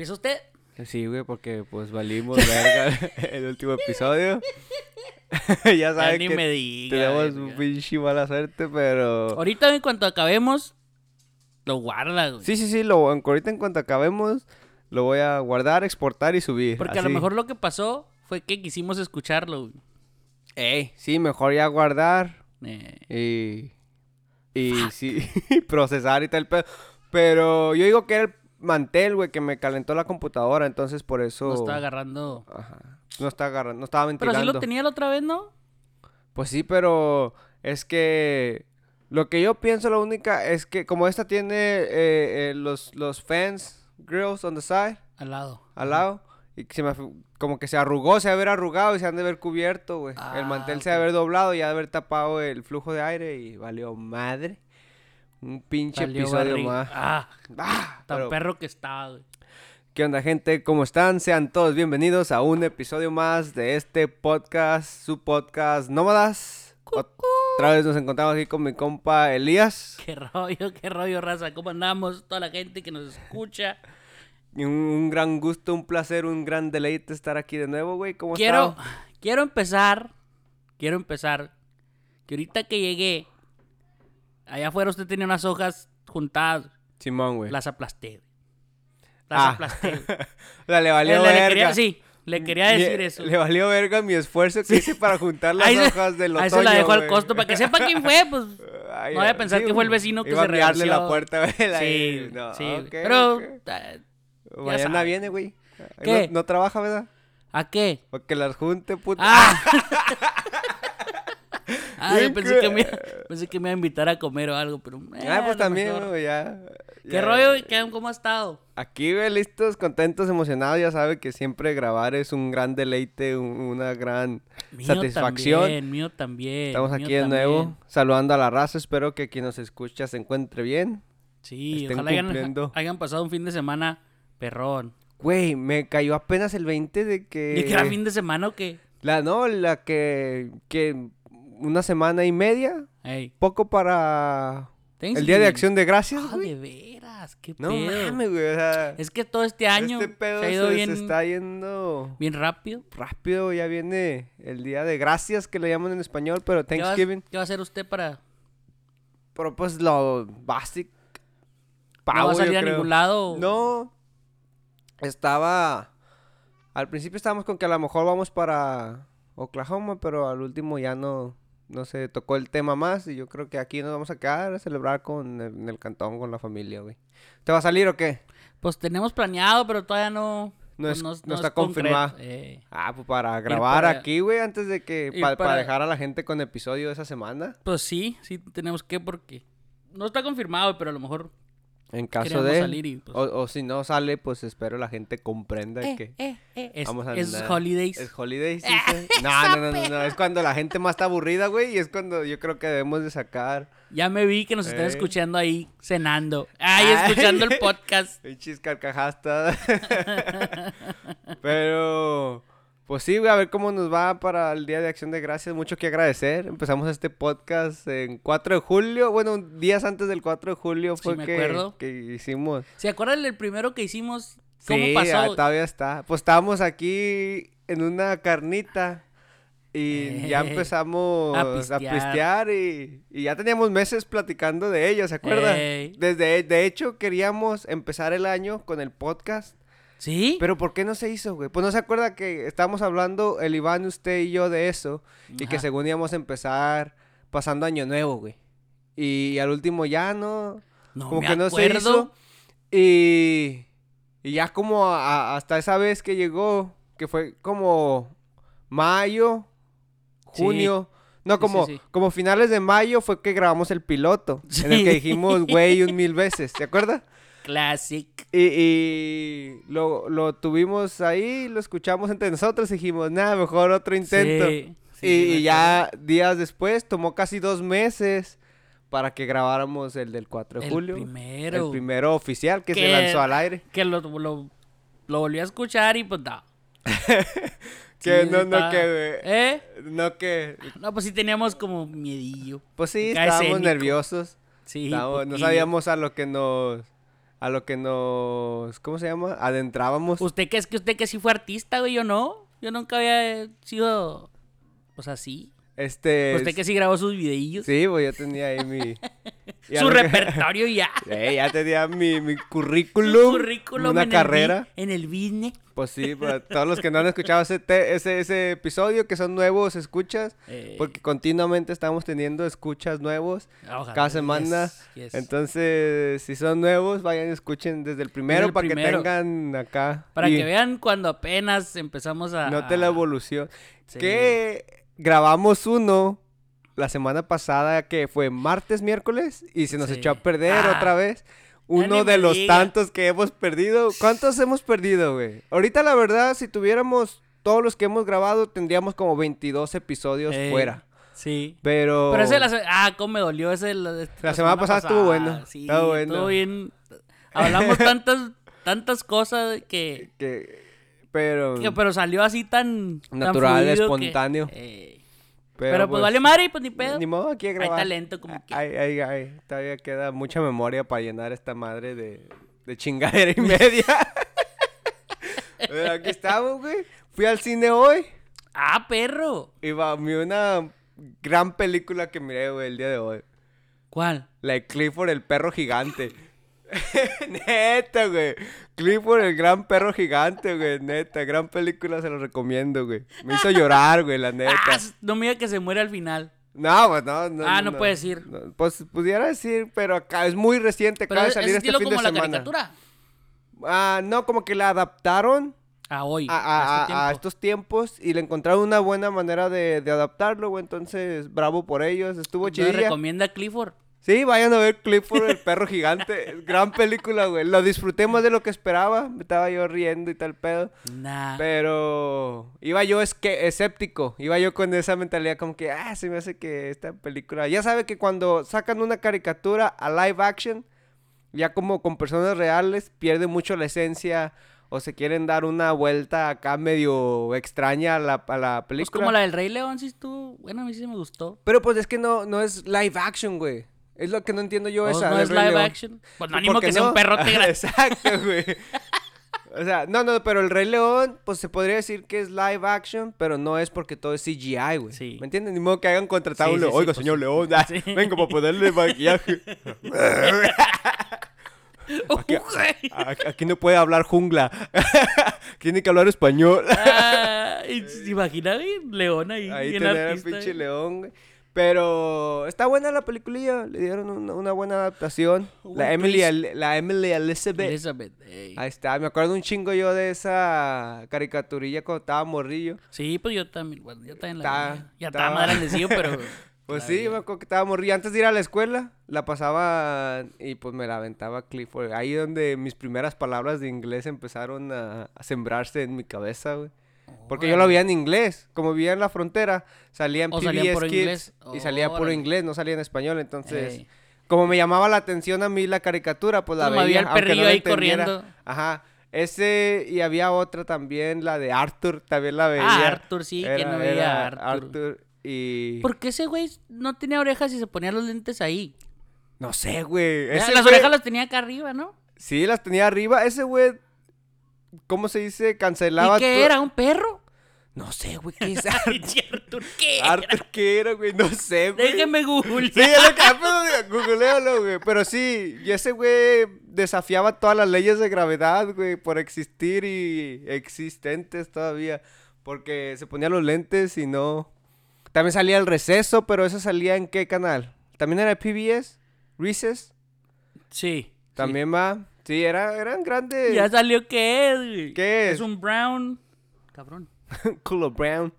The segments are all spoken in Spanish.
¿Empieza usted? Sí, güey, porque pues valimos verga el último episodio. ya Ya saben ni que me diga. tenemos un pinche mala suerte, pero... Ahorita en cuanto acabemos, lo guarda, güey. Sí, sí, sí, lo, ahorita en cuanto acabemos, lo voy a guardar, exportar y subir. Porque a lo mejor lo que pasó fue que quisimos escucharlo, güey. Ey, sí, mejor ya guardar Eh, y... Y sí, procesar y tal pedo. Pero yo digo que era el mantel, güey, que me calentó la computadora, entonces por eso... no estaba agarrando. Ajá. No está agarrando, no estaba Pero ventilando. sí lo tenía la otra vez, ¿no? Pues sí, pero es que lo que yo pienso, la única, es que como esta tiene eh, eh, los, los fans, grills on the side, Al lado. al lado, y se me, como que se arrugó, se ha de haber arrugado y se han de haber cubierto, güey. Ah, el mantel ok. se ha de haber doblado y ha de haber tapado el flujo de aire y valió madre. Un pinche episodio barriga. más. Ah, Ah, tan pero- perro que estaba, güey. ¿Qué onda, gente? ¿Cómo están? Sean todos bienvenidos a un episodio más de este podcast, su podcast Nómadas. Otra vez nos encontramos aquí con mi compa Elías. Qué rollo, qué rollo, raza. ¿Cómo andamos? Toda la gente que nos escucha. Un, un gran gusto, un placer, un gran deleite estar aquí de nuevo, güey. ¿Cómo Quiero, estás? quiero empezar. Quiero empezar. Que ahorita que llegué, allá afuera usted tenía unas hojas juntadas. Simón, güey. Las aplasté. Las Ah. aplasté. le valió Eh, le, le verga. quería, sí, le quería decir eso. Le valió verga mi esfuerzo que hice para juntar las se- hojas del otoño, Ahí se la dejó al costo para que sepa quién fue, pues. Ay, no vaya a pensar sí, que fue el vecino que Iba se miarle la puerta, güey. Sí, No, sí. ok, Pero, ok. eh, Mañana sabe. viene, güey. ¿Qué? No, no trabaja, ¿verdad? ¿a qué? Porque las junte, puta. Ah. ah, yo pensé que- me, pensé que me iba a invitar a comer o algo, pero. eh, Ah, pues lo también, mejor. güey, ya. ¿Qué ya- rollo? ¿Qué- ¿Cómo ha estado? Aquí, güey, listos, contentos, emocionados. Ya sabe que siempre grabar es un gran deleite, un- una gran Mío satisfacción. También, mío también. Estamos aquí de nuevo, también. saludando a la raza. Espero que quien nos escucha se encuentre bien. Sí, estén ojalá hayan, cumpliendo. hayan pasado un fin de semana perrón. Güey, me cayó apenas el 20 de que... ¿Y que era fin de semana o qué? La, no, la que... que una semana y media, Ey, poco para... El Día de. Acción de Gracias, Ah, de veras, qué no pedo. mames, güey, o sea... Es que todo este año este pedo se ha se, ido se bien, está yendo bien rápido. rápido. Ya viene el Día de Gracias, que le llaman en español, pero ¿Qué va, Thanksgiving... qué va a hacer usted para...? Pero pues lo básico. ¿No va a salir a creo. ningún lado? No. Estaba. Al principio estábamos con que a lo mejor vamos para Oklahoma, pero al último ya no. No se tocó el tema más. Y yo creo que aquí nos vamos a quedar a celebrar con el, en el cantón, con la familia, güey. ¿Te va a salir o qué? Pues tenemos planeado, pero todavía no... No, pues, es, no, es está concreto. confirmado. Eh, Ah, pues para grabar para- aquí, güey, antes de que. Para para- dejar a la gente con episodio esa semana. pues sí, sí tenemos que porque... No está confirmado, pero a lo mejor... En caso de. salir y, pues- o, o si no sale, pues espero la gente comprenda Eh, que. eh, eh, es, Vamos a es andar- holidays. Es holidays, dice. No, no, no, no, no, es cuando la gente más está aburrida, güey, y es cuando yo creo que debemos de sacar Ya me vi que nos están Eh. escuchando ahí cenando. Ay, Ay. escuchando el podcast. pinches carcajadas. Pero, pues sí, güey, a ver cómo nos va para el Día de Acción de Gracias. Mucho que agradecer. Empezamos este podcast en 4 de julio. Bueno, días antes del 4 de julio Sí, fue me que, acuerdo. que hicimos. ¿Se acuerdan del primero que hicimos? ¿Cómo sí, pasó? ah, todavía está. Pues estábamos aquí en una carnita. Y ya empezamos a a pistear. y, y ya teníamos meses platicando de ello, ¿se acuerdan? Desde, de hecho, queríamos empezar el año con el podcast. ¿Sí? Pero ¿por qué no se hizo, güey? Pues no se acuerda que estábamos hablando, el Iván, usted y yo, de eso. Y que según íbamos a empezar pasando año nuevo, güey. Y, al último ya no. no como me que no se hizo. Y, y ya como a- hasta esa vez que llegó, que fue como mayo, Sí. junio. No, como, sí, sí. como finales de mayo fue que grabamos el piloto. En el que dijimos, güey, un mil veces. ¿Se acuerda? Classic. Y, y lo, lo tuvimos ahí, lo escuchamos entre nosotros y dijimos, nada, mejor otro intento. Sí, sí, y, ya días después, tomó casi dos meses para que grabáramos el del 4 de El julio. primero. El primero oficial que se lanzó al aire. Que lo, lo, lo volví a escuchar y pues no. Que Sí, no, no, está- que... ¿Eh? No que... No, pues sí teníamos como miedillo. Pues sí, estábamos escénico. nerviosos. Sí. Estábamos- no sabíamos a lo que nos... a lo que nos, ¿cómo se llama? Adentrábamos. Usted que es que usted que sí fue artista, güey, yo no. Yo nunca había sido, pues así. Este. Usted que sí grabó sus videillos. Sí, pues yo tenía ahí mi. Su lo repertorio ya. Eh, ya tenía mi, mi Su currículum. currículum Una en carrera. El, en el business. Pues sí, para todos los que no han escuchado ese, te- ese, ese episodio, que son nuevos escuchas, Eh, porque continuamente estamos teniendo escuchas nuevos ojalá, cada semana. yes, yes. Entonces, si son nuevos, vayan y escuchen desde el primero el para que tengan acá. Para y que vean cuando apenas empezamos a... Note la evolución. Sí. Que grabamos uno la semana pasada que fue martes, miércoles, y se nos Sí. echó a perder Ah. otra vez. Uno de los diga. tantos que hemos perdido. ¿Cuántos hemos perdido, güey? Ahorita, la verdad, si tuviéramos todos los que hemos grabado, tendríamos como 22 episodios fuera. Sí. Pero. Pero ese la Ah, cómo me dolió ese... La, La semana pasada estuvo bueno, Sí, bueno. estuvo bien. Hablamos tantas, tantas cosas que... Que. Pero. que- pero salió así tan... tan Natural, que- espontáneo. eh, pero, pues, vale pues, madre, pues ni pedo. Ni modo, aquí a Hay talento como que... Ay, ay, ay. Todavía queda mucha memoria para llenar esta madre de, de chingadera y media. Pero aquí estamos, güey. Fui al cine hoy ¡Ah, perro! y va, vi una gran película que miré, güey, el día de hoy. ¿Cuál? La de Clifford, el perro gigante. neta, güey. Clifford, el gran perro gigante, güey. Neta, gran película, se lo recomiendo, güey. Me hizo llorar, güey, la neta. Ah, no me diga que se muere al final. No, pues no, no. Ah, no puede decir. no. Pues pudiera decir, pero acá es muy reciente, acaba de salir es este estilo fin como de la semana. caricatura. Ah, no, como que la adaptaron A hoy. a, a- este a- estos tiempos y le encontraron una buena manera de, de adaptarlo, güey. Entonces, bravo por ellos, estuvo chidilla. recomienda Clifford. Sí, vayan a ver Clifford, el perro gigante. Gran película, güey. Lo disfruté más de lo que esperaba. Me estaba yo riendo y tal pedo. Nah. Pero iba yo es que escéptico, iba yo con esa mentalidad como que, ah, se me hace que esta película, ya sabe que cuando sacan una caricatura a live action, ya como con personas reales, pierde mucho la esencia o se quieren dar una vuelta acá medio extraña a la, a la Pues película. como la del Rey León, sí estuvo. Bueno, a mí sí me gustó. Pero pues es que no, no es live action, güey. Es lo que no entiendo yo ¿O esa. ¿No es live León. action? Pues no ¿Por animo que sea un perrote grande. Exacto, güey. O sea, no, no, pero el Rey León, pues se podría decir que es live action, pero no es porque todo es CGI, güey. Sí. ¿Me entiendes? Ni modo que hagan contratado Sí, un sí, Oiga, señor. León, ah, Sí. venga para ponerle maquillaje. Aquí, aquí no puede hablar jungla. Tiene que hablar español. Ah, y se imagina güey, León ahí, Ahí tener al pinche león, güey. Pero está buena la peliculilla. Le dieron una, una buena adaptación. Un La Emily. El- la Emily Elizabeth. Elizabeth. ey. Ahí está, me acuerdo un chingo yo de esa caricaturilla cuando estaba morrillo. Sí, pues yo también. Bueno, yo también la Está-. Ya estaba- más grandecillo, pero. Pues sí, vi. me acuerdo que estaba morrillo. Antes de ir a la escuela, la pasaba y pues me la aventaba Clifford. Ahí donde mis primeras palabras de inglés empezaron a, a sembrarse en mi cabeza, güey. Porque yo lo veía en inglés. Como vivía en la frontera, salía en O PBS puro Kids inglés. y salía puro inglés, no salía en español. Entonces, Ey. como me llamaba la atención a mí la caricatura, pues la Como veía. había el no perrillo la ahí entendiera. corriendo. Ajá. Ese, y había otra también, la de Arthur, también la veía. Ah, Arthur, sí, que no veía era a Arthur. y... ¿Por qué ese güey no tenía orejas y se ponía los lentes ahí? No sé, güey. Ese Las güey- orejas las tenía acá arriba, ¿no? Sí, las tenía arriba. Ese güey, ¿cómo se dice? Cancelaba... ¿Y qué era? ¿Un perro? No sé, güey, ¿qué es Arthur, ¿qué? era? Arthur? ¿Qué era, güey? No sé, güey. Déjeme Google. Sí, es lo que pero googlealo, güey. Pero sí, y ese güey desafiaba todas las leyes de gravedad, güey, por existir y existentes todavía. Porque se ponía los lentes y no. También salía el receso, pero eso salía en qué canal? ¿También era PBS? ¿Recess? Sí. También va. Sí, era, eran grandes. Ya salió qué es, güey. ¿Qué es? Es un brown. Cabrón. Culo Brown.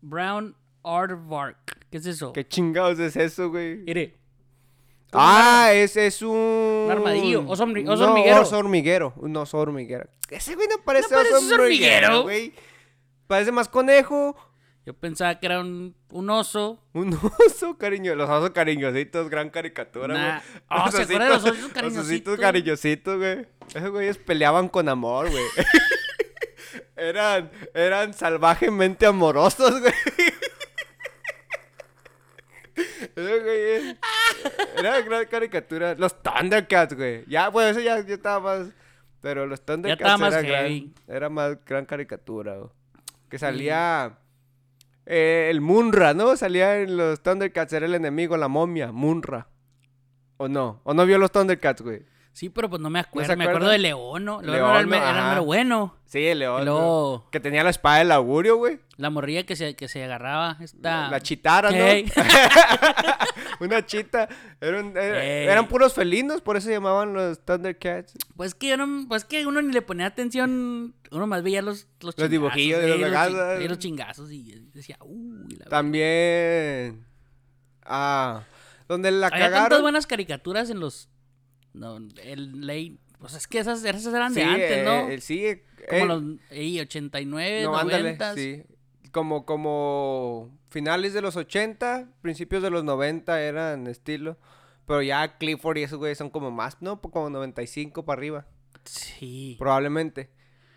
Brown aardvark. ¿Qué es eso? ¿Qué chingados es eso, güey? Mire. Ah, ese es un... Un armadillo, oso hormi- oso No, hormiguero. oso hormiguero. Un oso hormiguero. Ese güey no parece, No parece oso hormiguero, güey. Parece más conejo. Yo pensaba que era un, un oso. Un oso cariño. Los osos cariñositos, gran caricatura, Nah. güey. Oh, ¿se acuerdan de los osos Los cariñositos? ositos cariñositos, güey. Esos güeyes peleaban con amor, güey. eran, eran salvajemente amorosos, güey. Esos güeyes Era gran caricatura. Los Thundercats, güey. Ya, pues eso ya, ya estaba más. Pero los Thundercats estaba más era, gran, era más gran caricatura, güey. Que salía. Eh, el Munra, ¿no? Salía en los Thundercats, era el enemigo, la momia, Munra. ¿O no? ¿O no vio los Thundercats, güey? Sí, pero pues no me acuerdo. me acuerdo de León, ¿no? León, era el, me- era el ajá. mero bueno. Sí, el león. Luego Que tenía la espada del augurio, güey. la morrilla que se, que se agarraba. Esta... La chitara, ¿no? Una chita. Eran, puros felinos, por eso se llamaban los Thundercats. Pues que yo no, pues que uno ni le ponía atención, uno más veía los los, Los dibujillos de los los, regalos. chi- sí, los chingazos y decía, uy, la También. Ah. Donde la Había tantas cagaron. buenas caricaturas en los no, el ley, pues es que esas, esas eran de antes, eh, ¿no? eh, sí, eh, Como eh, los ey, 89, no, ándale, 90. sí. Como, como finales de los 80, principios de los 90 eran estilo. Pero ya Clifford y esos güeyes son como más, ¿no? Como 95 para arriba, Sí. probablemente.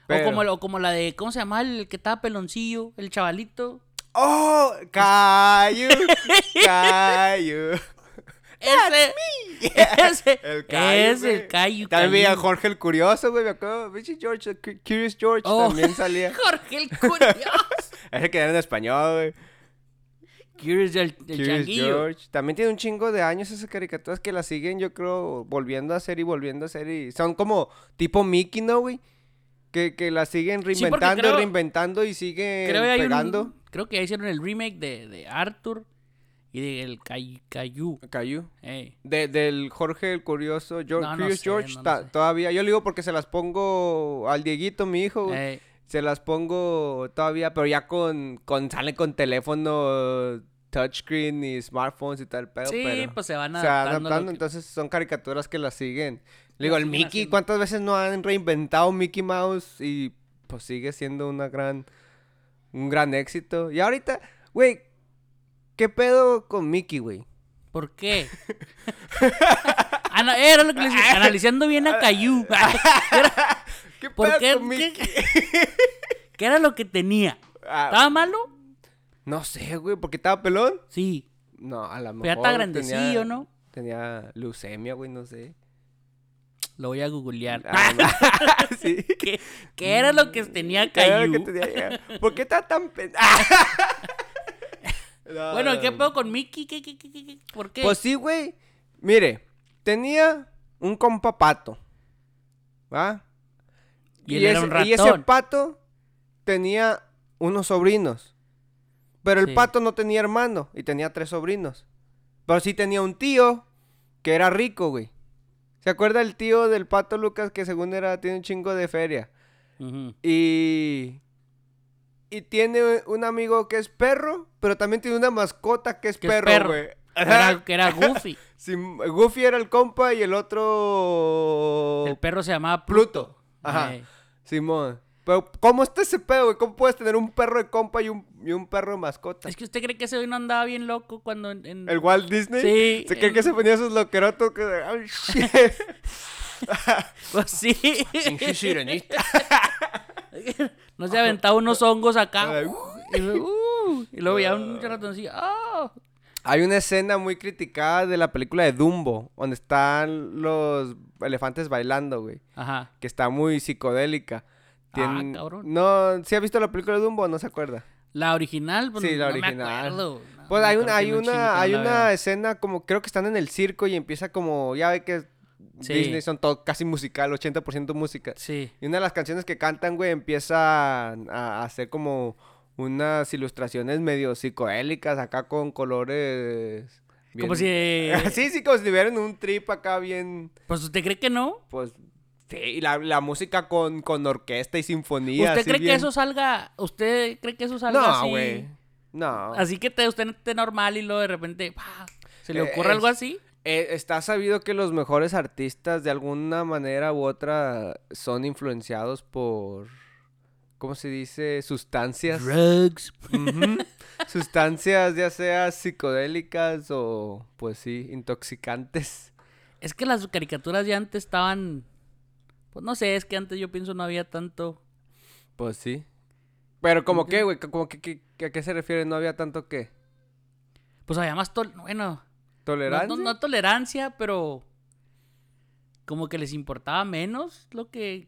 O como, o como la de, ¿cómo se llama? El que estaba peloncillo, el chavalito. ¡Oh! ¡Cayu! ¡Cayu! Ese, ese, El Cayu, ese, güey. el Cayu. También a. Jorge el Curioso, güey, me acuerdo. George, el Curious George Oh. también salía. Jorge el curioso. Ese que era en español, güey. Curious el, el Curious. George. También tiene un chingo de años esas caricaturas que las siguen, yo creo, volviendo a hacer y volviendo a hacer. Y son como tipo Mickey, ¿no, güey? Que, que las siguen reinventando creo- y reinventando y siguen Creo pegando. un, creo que ya hicieron el remake de, de Arthur y del. Cayu. Cayu. Ey. De- del Jorge el Curioso, George, No, no Curious sé, George, no, no ta- sé. todavía. Yo le digo porque se las pongo al Dieguito, mi hijo. Ey. Se las pongo todavía, pero ya con, con sale con teléfono touchscreen y smartphones y tal pedo, Sí, pero pues se van se van adaptando. adaptando, que- entonces son caricaturas que las siguen. Le digo, el Mickey, haciendo. ¿cuántas veces no han reinventado Mickey Mouse? Y pues sigue siendo una gran, un gran éxito. Y ahorita, güey, ¿qué pedo con Mickey, güey? ¿Por qué? Ana- era lo que les analizando bien a Cayu. ¿Qué ¿Por pedo qué? con Mickey? ¿Qué, qué era lo que tenía? Ah, ¿Estaba malo? no sé, güey, porque estaba pelón. Sí. No, a lo mejor Pero ya está grandecillo, tenía- ¿no? Tenía leucemia, güey, no sé. Lo voy a googlear. Ah, sí. ¿Qué, qué era lo que tenía ¿Qué era lo Cayu? que tenía? ¿Por qué está tan pen... No, Bueno, no, ¿qué pedo con Mickey? ¿Qué, qué, qué, qué, qué? ¿Por qué? Pues sí, güey. Mire, tenía un compa pato. ¿Va? y él era un ese, y ese ratón. pato tenía unos sobrinos. Pero el Sí. pato no tenía hermano y tenía tres sobrinos. Pero sí tenía un tío que era rico, güey. ¿Se acuerda el tío del pato Lucas que según era, tiene un chingo de feria? Y. Y tiene un amigo que es perro, pero también tiene una mascota que es Que perro, güey. Que era, que era Goofy. Sí, Goofy era el compa y el otro. El perro se llamaba Pluto. Ajá. Ey. Simón. Pero, ¿cómo está ese pedo, güey? ¿Cómo puedes tener un perro de compa y un, y un perro de mascota? Es que usted cree que ese hoy no andaba bien loco cuando en... en- ¿El Walt Disney? Sí, ¿Se cree que se ponía esos loquerotos que... Ay, shit. Pues sí. Pinche sirenita. no se aventaba unos hongos acá. Ay, y luego, uh, y luego ya un ratoncillo. ¡ah! Hay una escena muy criticada de la película de Dumbo, donde están los elefantes bailando, güey. Ajá. Que está muy psicodélica. Ah, cabrón. No, ¿sí ha visto la película de Dumbo no se acuerda? La original, pues Sí, la no me original. acuerdo. No, Pues me hay acuerdo una, hay una, hay una escena como, creo que están en el circo y empieza como, ya ve que Sí. Disney son todo casi musical, 80% música. Sí. Y una de las canciones que cantan, güey, empieza a, hacer como unas ilustraciones medio psicodélicas acá con colores. bien- Como si... sí, sí, como si tuvieran un trip acá bien, Pues usted cree que no. pues, sí, y la, la música con, con orquesta y sinfonía. ¿Usted cree que eso salga? ¿Usted cree que eso salga No, así? güey. No. Así que te, usted esté normal y luego de repente ¡pah! se le Eh, ocurre algo así. Eh, está sabido que los mejores artistas de alguna manera u otra son influenciados por, ¿cómo se dice? Sustancias. Drugs. Sustancias ya sea psicodélicas o, pues sí, intoxicantes. Es que las caricaturas ya antes estaban. Pues no sé, es que antes yo pienso no había tanto. Pues sí. Pero como que, güey, como que, que- que- ¿a qué se refiere? No había tanto que. Pues había más. tol- Bueno, ¿Tolerancia? No, no tolerancia, pero como que les importaba menos lo que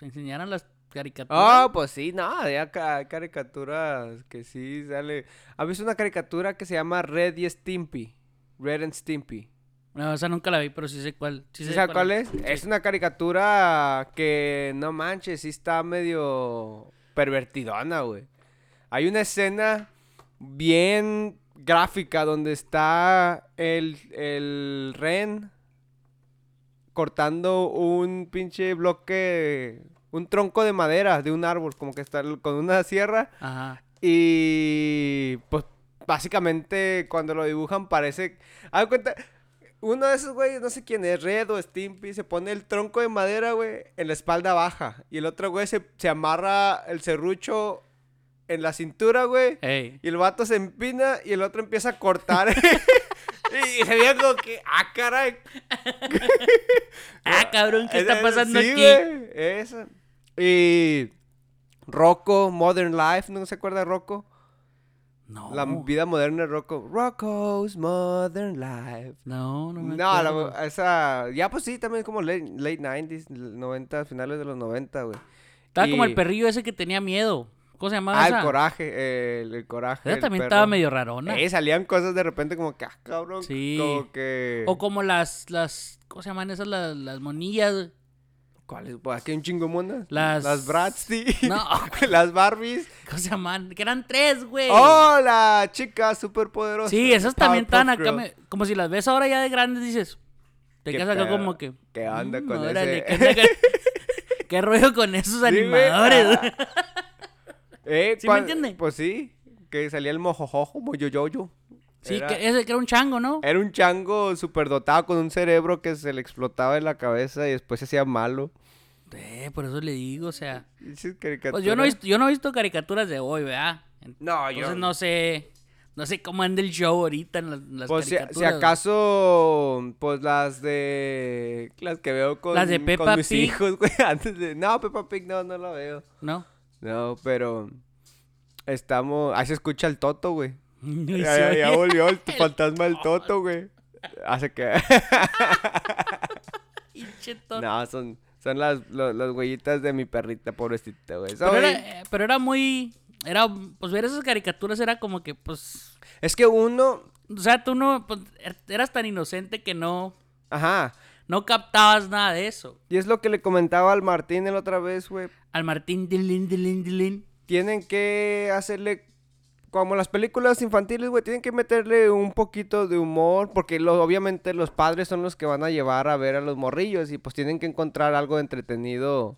enseñaran las caricaturas. Ah, pues sí, no, había ca- caricaturas que sí sale. ¿Has visto una caricatura que se llama Red y Stimpy? Red and Stimpy. No, esa nunca la vi, pero sí sé cuál. Sí ¿Sí sé cuál es? Sí. Es una caricatura que, no manches, sí está medio pervertidona, güey. Hay una escena bien gráfica donde está el, el ren cortando un pinche bloque, un tronco de madera de un árbol, como que está con una sierra. Ajá. Y pues básicamente cuando lo dibujan parece... Haz cuenta, uno de esos güeyes, no sé quién es, Red o Stimpy, se pone el tronco de madera, güey, en la espalda baja. Y el otro güey se, se amarra el serrucho en la cintura, güey. Ey. Y el vato se empina y el otro empieza a cortar. y se veía como que, ah, caray. Ah, cabrón, ¿qué está Esa- pasando sí, aquí? güey, esa. Y Rocco, Modern Life, ¿no se acuerda de Rocco? No. La vida moderna de Rocco. Rocco's Modern Life. No, no me No, la- esa. Ya, pues sí, también como late, late 90s, 90, finales de los 90, güey. Estaba como el perrillo ese que tenía miedo. ¿Cómo se llamaba Ah, esa? el coraje, eh, el, el coraje. Esa también perro. estaba medio rarona. Eh, salían cosas de repente como que, ah, cabrón. Sí. Como que. O como las, las, ¿cómo se llaman esas? Las, las monillas. ¿Cuáles? Pues aquí hay un chingo de monas. Las- Las Bratz, sí. No, las Barbies. ¿cómo se llaman? Que eran tres, güey. ¡Oh, la chica superpoderosa! sí, esas también están acá. Me- como si las ves ahora ya de grandes, dices. Te ¿Qué quedas acá como que. ¿Qué onda mm, con órale, ese? ¿qué, qué rollo con esos animadores? Eh, ¿Sí me entiende? Pues sí, que salía el mojojojo, moyoyoyo. sí, Era- que ese que era un chango, ¿no? Era un chango superdotado con un cerebro que se le explotaba en la cabeza y después se hacía malo. Eh, por eso le digo, o sea. Pues yo no he caricaturas. visto, yo no he visto caricaturas de hoy, ¿verdad? No, Entonces yo... no sé. No sé cómo anda el show ahorita en las, las Pues si, caricaturas. si acaso, pues las de... Las que veo con, Las de con Peppa mis Pig. hijos, güey. Antes de... No, Peppa Pig no, no la veo. ¿No? No, pero... Estamos... Ahí se escucha el Toto, güey. Ya, ya, ya volvió el fantasma del Toto, güey. Hace que... No, son... Son las, lo- las huellitas de mi perrita, pobrecita, güey. Pero Soy- era, eh, pero era muy. Era, pues ver esas caricaturas era como que, pues. Es que uno... O sea, tú no. pues, er- eras tan inocente que no. Ajá. No captabas nada de eso. Y es lo que le comentaba al Martín el otra vez, güey. Al Martín Dilin, Dilin, Dilin. Tienen que hacerle... Como las películas infantiles, güey, tienen que meterle un poquito de humor, porque lo- obviamente los padres son los que van a llevar a ver a los morrillos y pues tienen que encontrar algo entretenido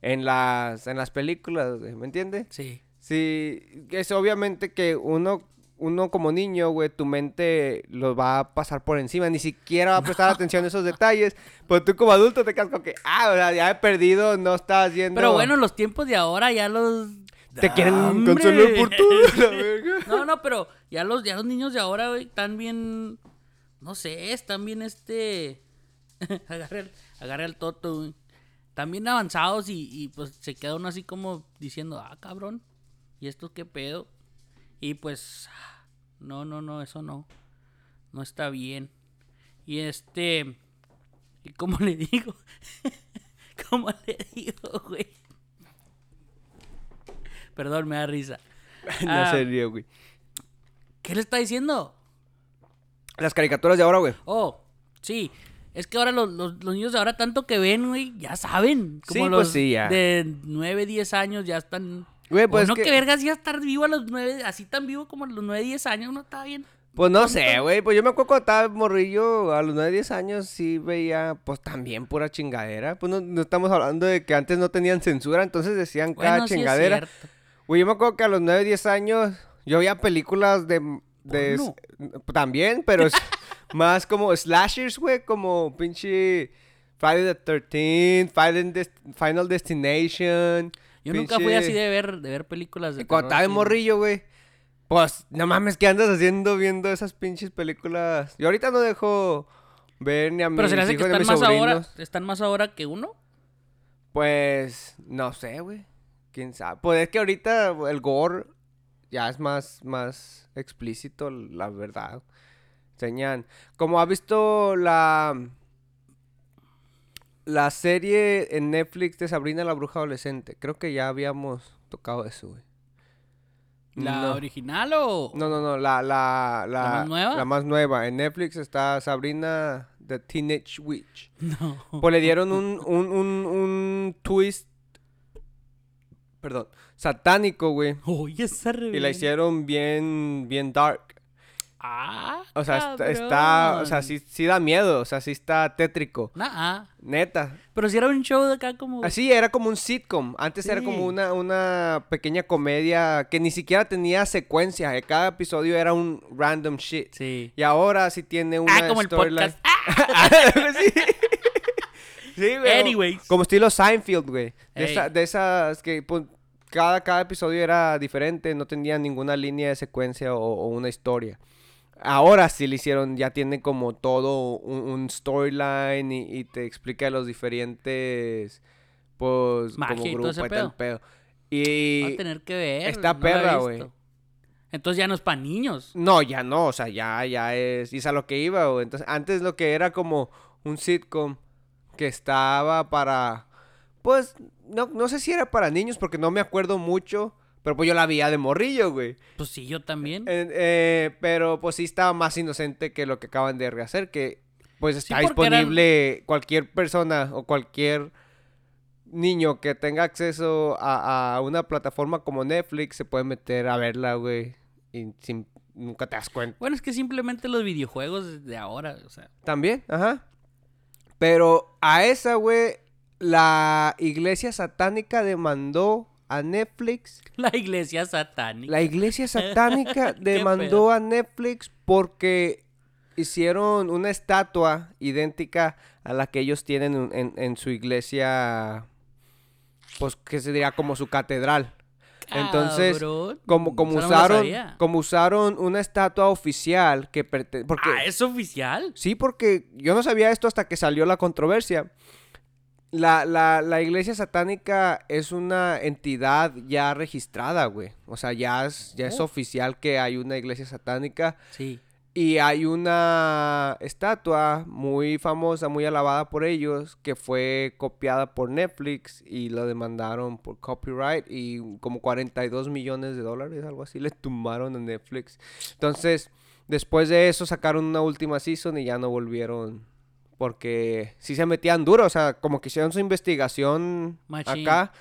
en las, en las películas, ¿me entiendes? Sí. Sí, es obviamente que uno, uno como niño, güey, tu mente lo va a pasar por encima, ni siquiera va a prestar atención a esos detalles, pero tú como adulto te quedas como que, ah, o sea, ya he perdido, no estás viendo... Pero bueno, en los tiempos de ahora ya los. Te quieren ¡Hombre! consolar por todo. No, no, pero ya los, ya los niños de ahora, güey, están bien. No sé, están bien este. agarra, el, agarra el toto, güey. Están bien avanzados y, y, pues se queda uno así como diciendo, ah, cabrón. ¿Y esto qué pedo? Y pues. No, no, no, eso no. No está bien. Y este. ¿Y cómo le digo? ¿Cómo le digo, güey? Perdón, me da risa. no Ah. serio, güey. ¿Qué le está diciendo? Las caricaturas de ahora, güey. Oh, sí. Es que ahora los, los- los niños de ahora tanto que ven, güey, ya saben. Como Sí, los pues sí, ya. de 9, 10 años ya están... Güey, pues o no es que- que... vergas ya estar vivo a los 9, así tan vivo como a los 9, 10 años, no está bien. Pues no sé, güey. Pues yo me acuerdo cuando estaba morrillo, a los 9, 10 años, sí veía, pues también pura chingadera. Pues no, no estamos hablando de que antes no tenían censura, entonces decían cada sí chingadera. Güey, yo me acuerdo que a los 9, 10 años yo veía películas de... también, pero más como slashers, güey, como pinche Friday the 13th, Final, Des- Final Destination. Yo nunca fui así de ver, de ver películas de Cuando terror, estaba de sí. morrillo, güey. Pues, no mames, ¿qué andas haciendo viendo esas pinches películas? Yo ahorita no dejo ver ni a mis Pero se le hace que están más, ahora, están más ahora que uno. Pues, no sé, güey. ¿Quién sabe? Pues es que ahorita el gore ya es más, más explícito, la verdad. Enseñan. Como ha visto la. La serie en Netflix de Sabrina la Bruja Adolescente. Creo que ya habíamos tocado eso, güey. ¿La no. original o...? No, no, no, la, la, la, más nueva? La más nueva. En Netflix está Sabrina the Teenage Witch. No. Pues le dieron un, un, un, un twist. Perdón. Satánico, güey. Oye, esa Y la hicieron bien, bien dark. Ah, O sea, está, está- o sea, sí, sí da miedo, o sea, sí está tétrico. Nah, Neta. pero si era un show de acá como... Así era como un sitcom. Antes era como una, una pequeña comedia que ni siquiera tenía secuencia. eh, Cada episodio era un random shit. Sí. Y ahora sí tiene una Ah, como el podcast. Ah, sí. Anyways. Como estilo Seinfeld, güey. De, esa- de esas que pues, cada, cada episodio era diferente, no tenía ninguna línea de secuencia o, o una historia. Ahora sí le hicieron, ya tiene como todo un, un storyline y, y te explica los diferentes, pues, Magia como y grupo y tal pedo. pedo. Va a Y tener que ver. está no perra, güey. Entonces ya no es para niños. no, ya no, o sea, ya, ya es, y es a lo que iba, güey. Entonces, antes lo que era como un sitcom que estaba para, pues, no, no sé si era para niños porque no me acuerdo mucho, pero pues yo la veía de morrillo, güey. Pues sí, yo también. Eh, eh, pero pues sí estaba más inocente que lo que acaban de rehacer, que pues está disponible cualquier persona o cualquier niño que tenga acceso a, a una plataforma como Netflix se puede meter a verla, güey, y sin, nunca te das cuenta. Bueno, es que simplemente los videojuegos de ahora, o sea... También, ajá. Pero a esa, güey, la iglesia satánica demandó a Netflix La iglesia satánica. La iglesia satánica ¿Qué demandó a Netflix porque hicieron una estatua idéntica a la que ellos tienen en, en- en su iglesia, pues que se diría como su catedral. Entonces, Cabrón. Como, como no usaron, como usaron una estatua oficial que pertenece, porque Ah, ¿es oficial? Sí, porque yo no sabía esto hasta que salió la controversia. La, la, la iglesia satánica es una entidad ya registrada, güey. O sea, ya es, ya es Oh. oficial que hay una iglesia satánica. Sí. Y hay una estatua muy famosa, muy alabada por ellos, que fue copiada por Netflix y lo demandaron por copyright y como 42 millones de dólares, algo así, le tumbaron a Netflix. Entonces, después de eso sacaron una última season y ya no volvieron. Porque sí se metían duro, o sea, como que hicieron su investigación Machín. acá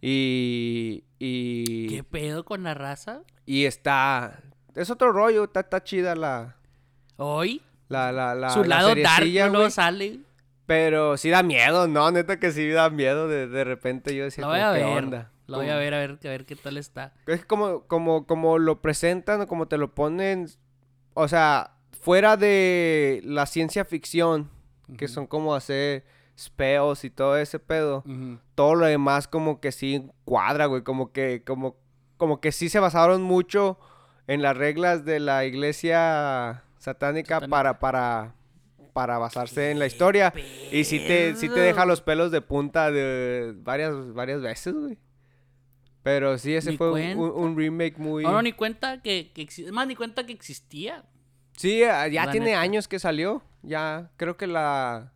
y... y... ¿Qué pedo con la raza? Y está. Es otro rollo, está, está chida la. Hoy, La, la, la. su la lado dark no sale. Pero sí da miedo, ¿no? Neta que sí da miedo. De, de repente yo decía, Lo voy como, a ¿qué ver. onda? Lo voy a ver, a ver, a ver qué tal está. Es como, como, como lo presentan o como te lo ponen. O sea, fuera de la ciencia ficción, que son como hacer spells y todo ese pedo. Todo lo demás como que sí cuadra, güey, como que como como que sí se basaron mucho en las reglas de la iglesia satánica, Satánica. para para para basarse en la historia y sí te sí te deja los pelos de punta de varias varias veces, güey. Pero sí ese Ni fue un, remake muy No, no, ni cuenta que, que exi- más, ni cuenta que existía. Sí, ah, ya La tiene neta. años que salió. Ya creo que la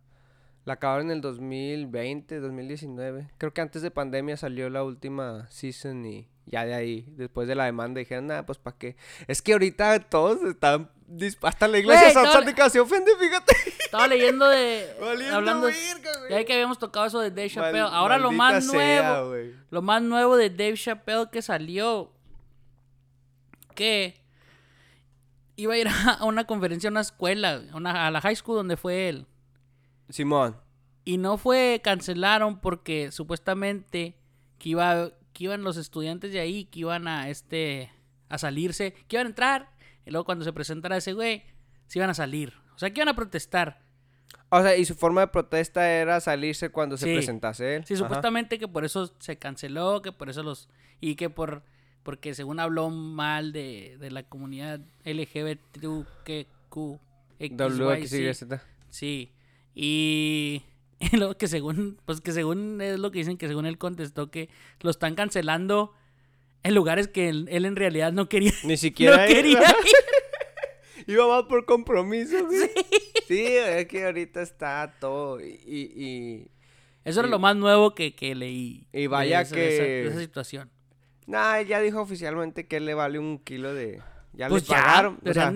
la acabaron en el 2020, 2019. Creo que antes de pandemia salió la última season y ya de ahí, después de la demanda, dijeron, nada, pues para qué. Es que ahorita todos están. Hasta la iglesia satánica se ofende, fíjate. Estaba leyendo de. Valiendo hablando. Ya que habíamos tocado eso de Dave Chappelle. Mal- Ahora lo más sea, nuevo. Lo más nuevo de Dave Chappelle que salió. Que iba a ir a una conferencia a una escuela, a, una- a la high school donde fue él. Simón. Y no fue, cancelaron porque supuestamente que iba, que iban los estudiantes de ahí, que iban a este a salirse, que iban a entrar, y luego cuando se presentara ese güey, se iban a salir. O sea, que iban a protestar. O sea, y su forma de protesta era salirse cuando se presentase él. Sí, Ajá. supuestamente que por eso se canceló, que por eso los... Y que por... Porque según habló mal de, de la comunidad LGBTQ. WXYZ. Sí. Y, y lo que según, pues que según es lo que dicen, que según él contestó que lo están cancelando en lugares que él, él en realidad no quería. Ni siquiera no ir, quería ir. Iba más por compromiso, güey. Sí, es que ahorita está todo. Y, y, Eso era y- lo más nuevo que, que leí. y de vaya esa- de esa- de que- esa situación. Nah, ya dijo oficialmente que él le vale un kilo de. Ya Pues le ya, pagaron. o sea,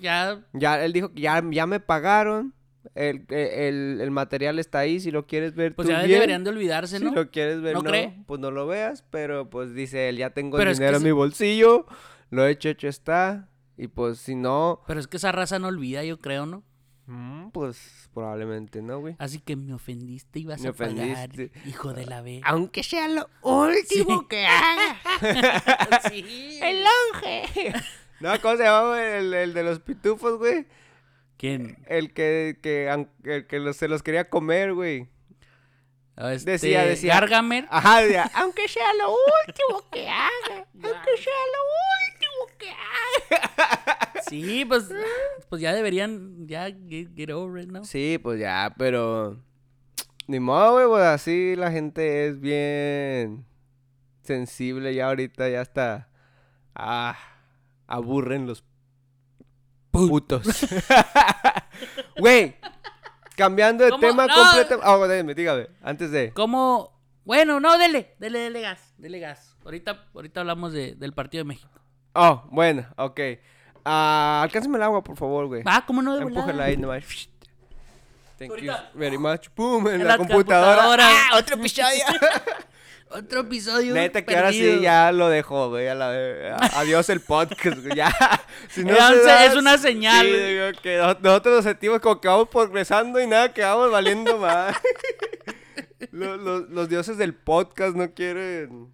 ya, ya, él dijo que ya, ya me pagaron. El, el, el material está ahí. Si lo quieres ver, pues tú ya bien. deberían de olvidarse, Si ¿no? lo quieres ver, ¿No no, pues no lo veas. Pero pues dice él, ya tengo Pero el dinero en mi bolsillo. Lo hecho, hecho está. Y pues si no, Pero es que esa raza no olvida, yo creo, ¿no? Mm, pues probablemente no, güey. Así que me ofendiste y vas Me a pagar, ofendiste. hijo de la B. Aunque sea lo último que haga. sí. El longe. No, ¿cómo se llama el, el de los pitufos, güey? ¿Quién? El que, que, el que los- se los quería comer, güey. Ah, Este, Decía, decía. Gargamer. Ajá, decía, aunque sea lo último que haga. Aunque sea lo último que haga. Sí, pues, pues ya deberían, ya get, get over it, ¿no? Sí, pues ya, pero... Ni modo, güey, pues así la gente es bien sensible ya ahorita, ya está... Ah, aburren los putos. Güey, cambiando de ¿Cómo? tema No. completamente... Ah, dime, dígame, antes de... ¿Cómo? Bueno, no, dele, dele, dele gas, dele gas. Ahorita, ahorita hablamos de, del partido de México. Oh, bueno, ok. Ah, alcánzame el agua, por favor, güey. Ah, ¿cómo no de Empújala ahí nomás. Thank you very much. Pum, en, En la, la computadora. computadora. ¡Ah, otro episodio! Otro episodio. Neta que ahora sí ya lo dejó, güey. a la- a- Adiós el podcast, güey. Ya. Si Es un- da- es una señal, Sí, güey. digo que no- nosotros nos sentimos como que vamos progresando y nada, que vamos valiendo más. los, los- los dioses del podcast no quieren.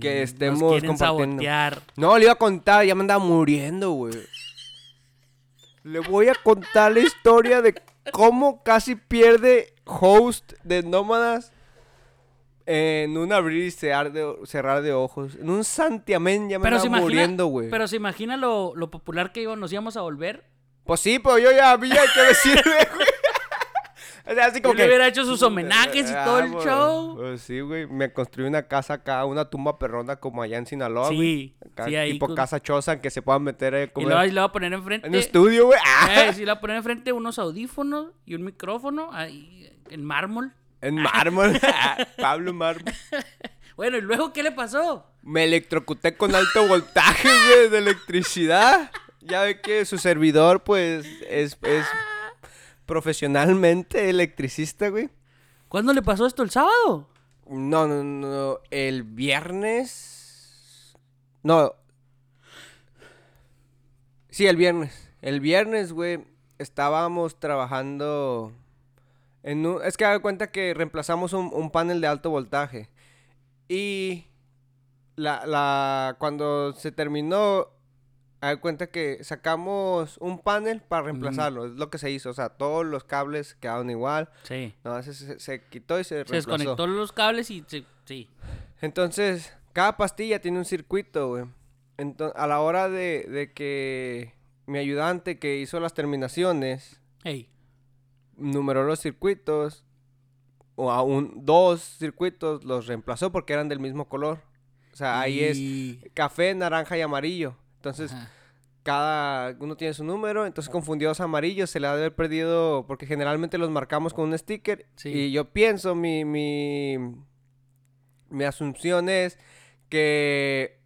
Que Mm, estemos nos quieren compartiendo. sabotear. No, le iba a contar, ya me andaba muriendo, güey. Le voy a contar la historia de cómo casi pierde host de nómadas en un abrir y cerrar de, cerrar de ojos. En un santiamén ya me Pero se andaba imagina, muriendo, güey. pero se imagina lo, lo popular que iba- nos íbamos a volver. Pues sí, pero yo ya había que decirle, güey. O sea, así Yo como le que... hubiera hecho sus homenajes y todo el show. Pues sí, güey. Me construí una casa acá, una tumba perrona como allá en Sinaloa, güey. Sí, Acá, sí, ahí. tipo con- casa choza en que se puedan meter a y comer. luego ahí le voy a poner enfrente. En un estudio, güey. ¡Ah! Eh, sí, le voy a poner enfrente unos audífonos y un micrófono ahí en mármol. En mármol. Pablo Mármol. Bueno, ¿y luego qué le pasó? Me electrocuté con alto voltaje, güey, de electricidad. Ya ve que su servidor, pues, es, es profesionalmente electricista, güey. ¿Cuándo le pasó esto? ¿El sábado? No, no, no. El viernes. No. Sí, el viernes. El viernes, güey, estábamos trabajando en un... Es que haga cuenta que reemplazamos un, un panel de alto voltaje. Y la, la, cuando se terminó, haga cuenta que sacamos un panel para reemplazarlo. Es lo que se hizo. O sea, todos los cables quedaron igual. Sí. No, se, se- se quitó y se, Se reemplazó. desconectó los cables y se- sí. Entonces, cada pastilla tiene un circuito, güey. Entonces, a la hora de, de que mi ayudante que hizo las terminaciones Ey. numeró los circuitos, o aún dos circuitos los reemplazó porque eran del mismo color. O sea, ahí es café, naranja y amarillo. Entonces, Ajá. cada uno tiene su número, entonces confundió los amarillos, se le ha de haber perdido, porque generalmente los marcamos con un sticker. Sí. Y yo pienso, mi, mi, mi asunción es que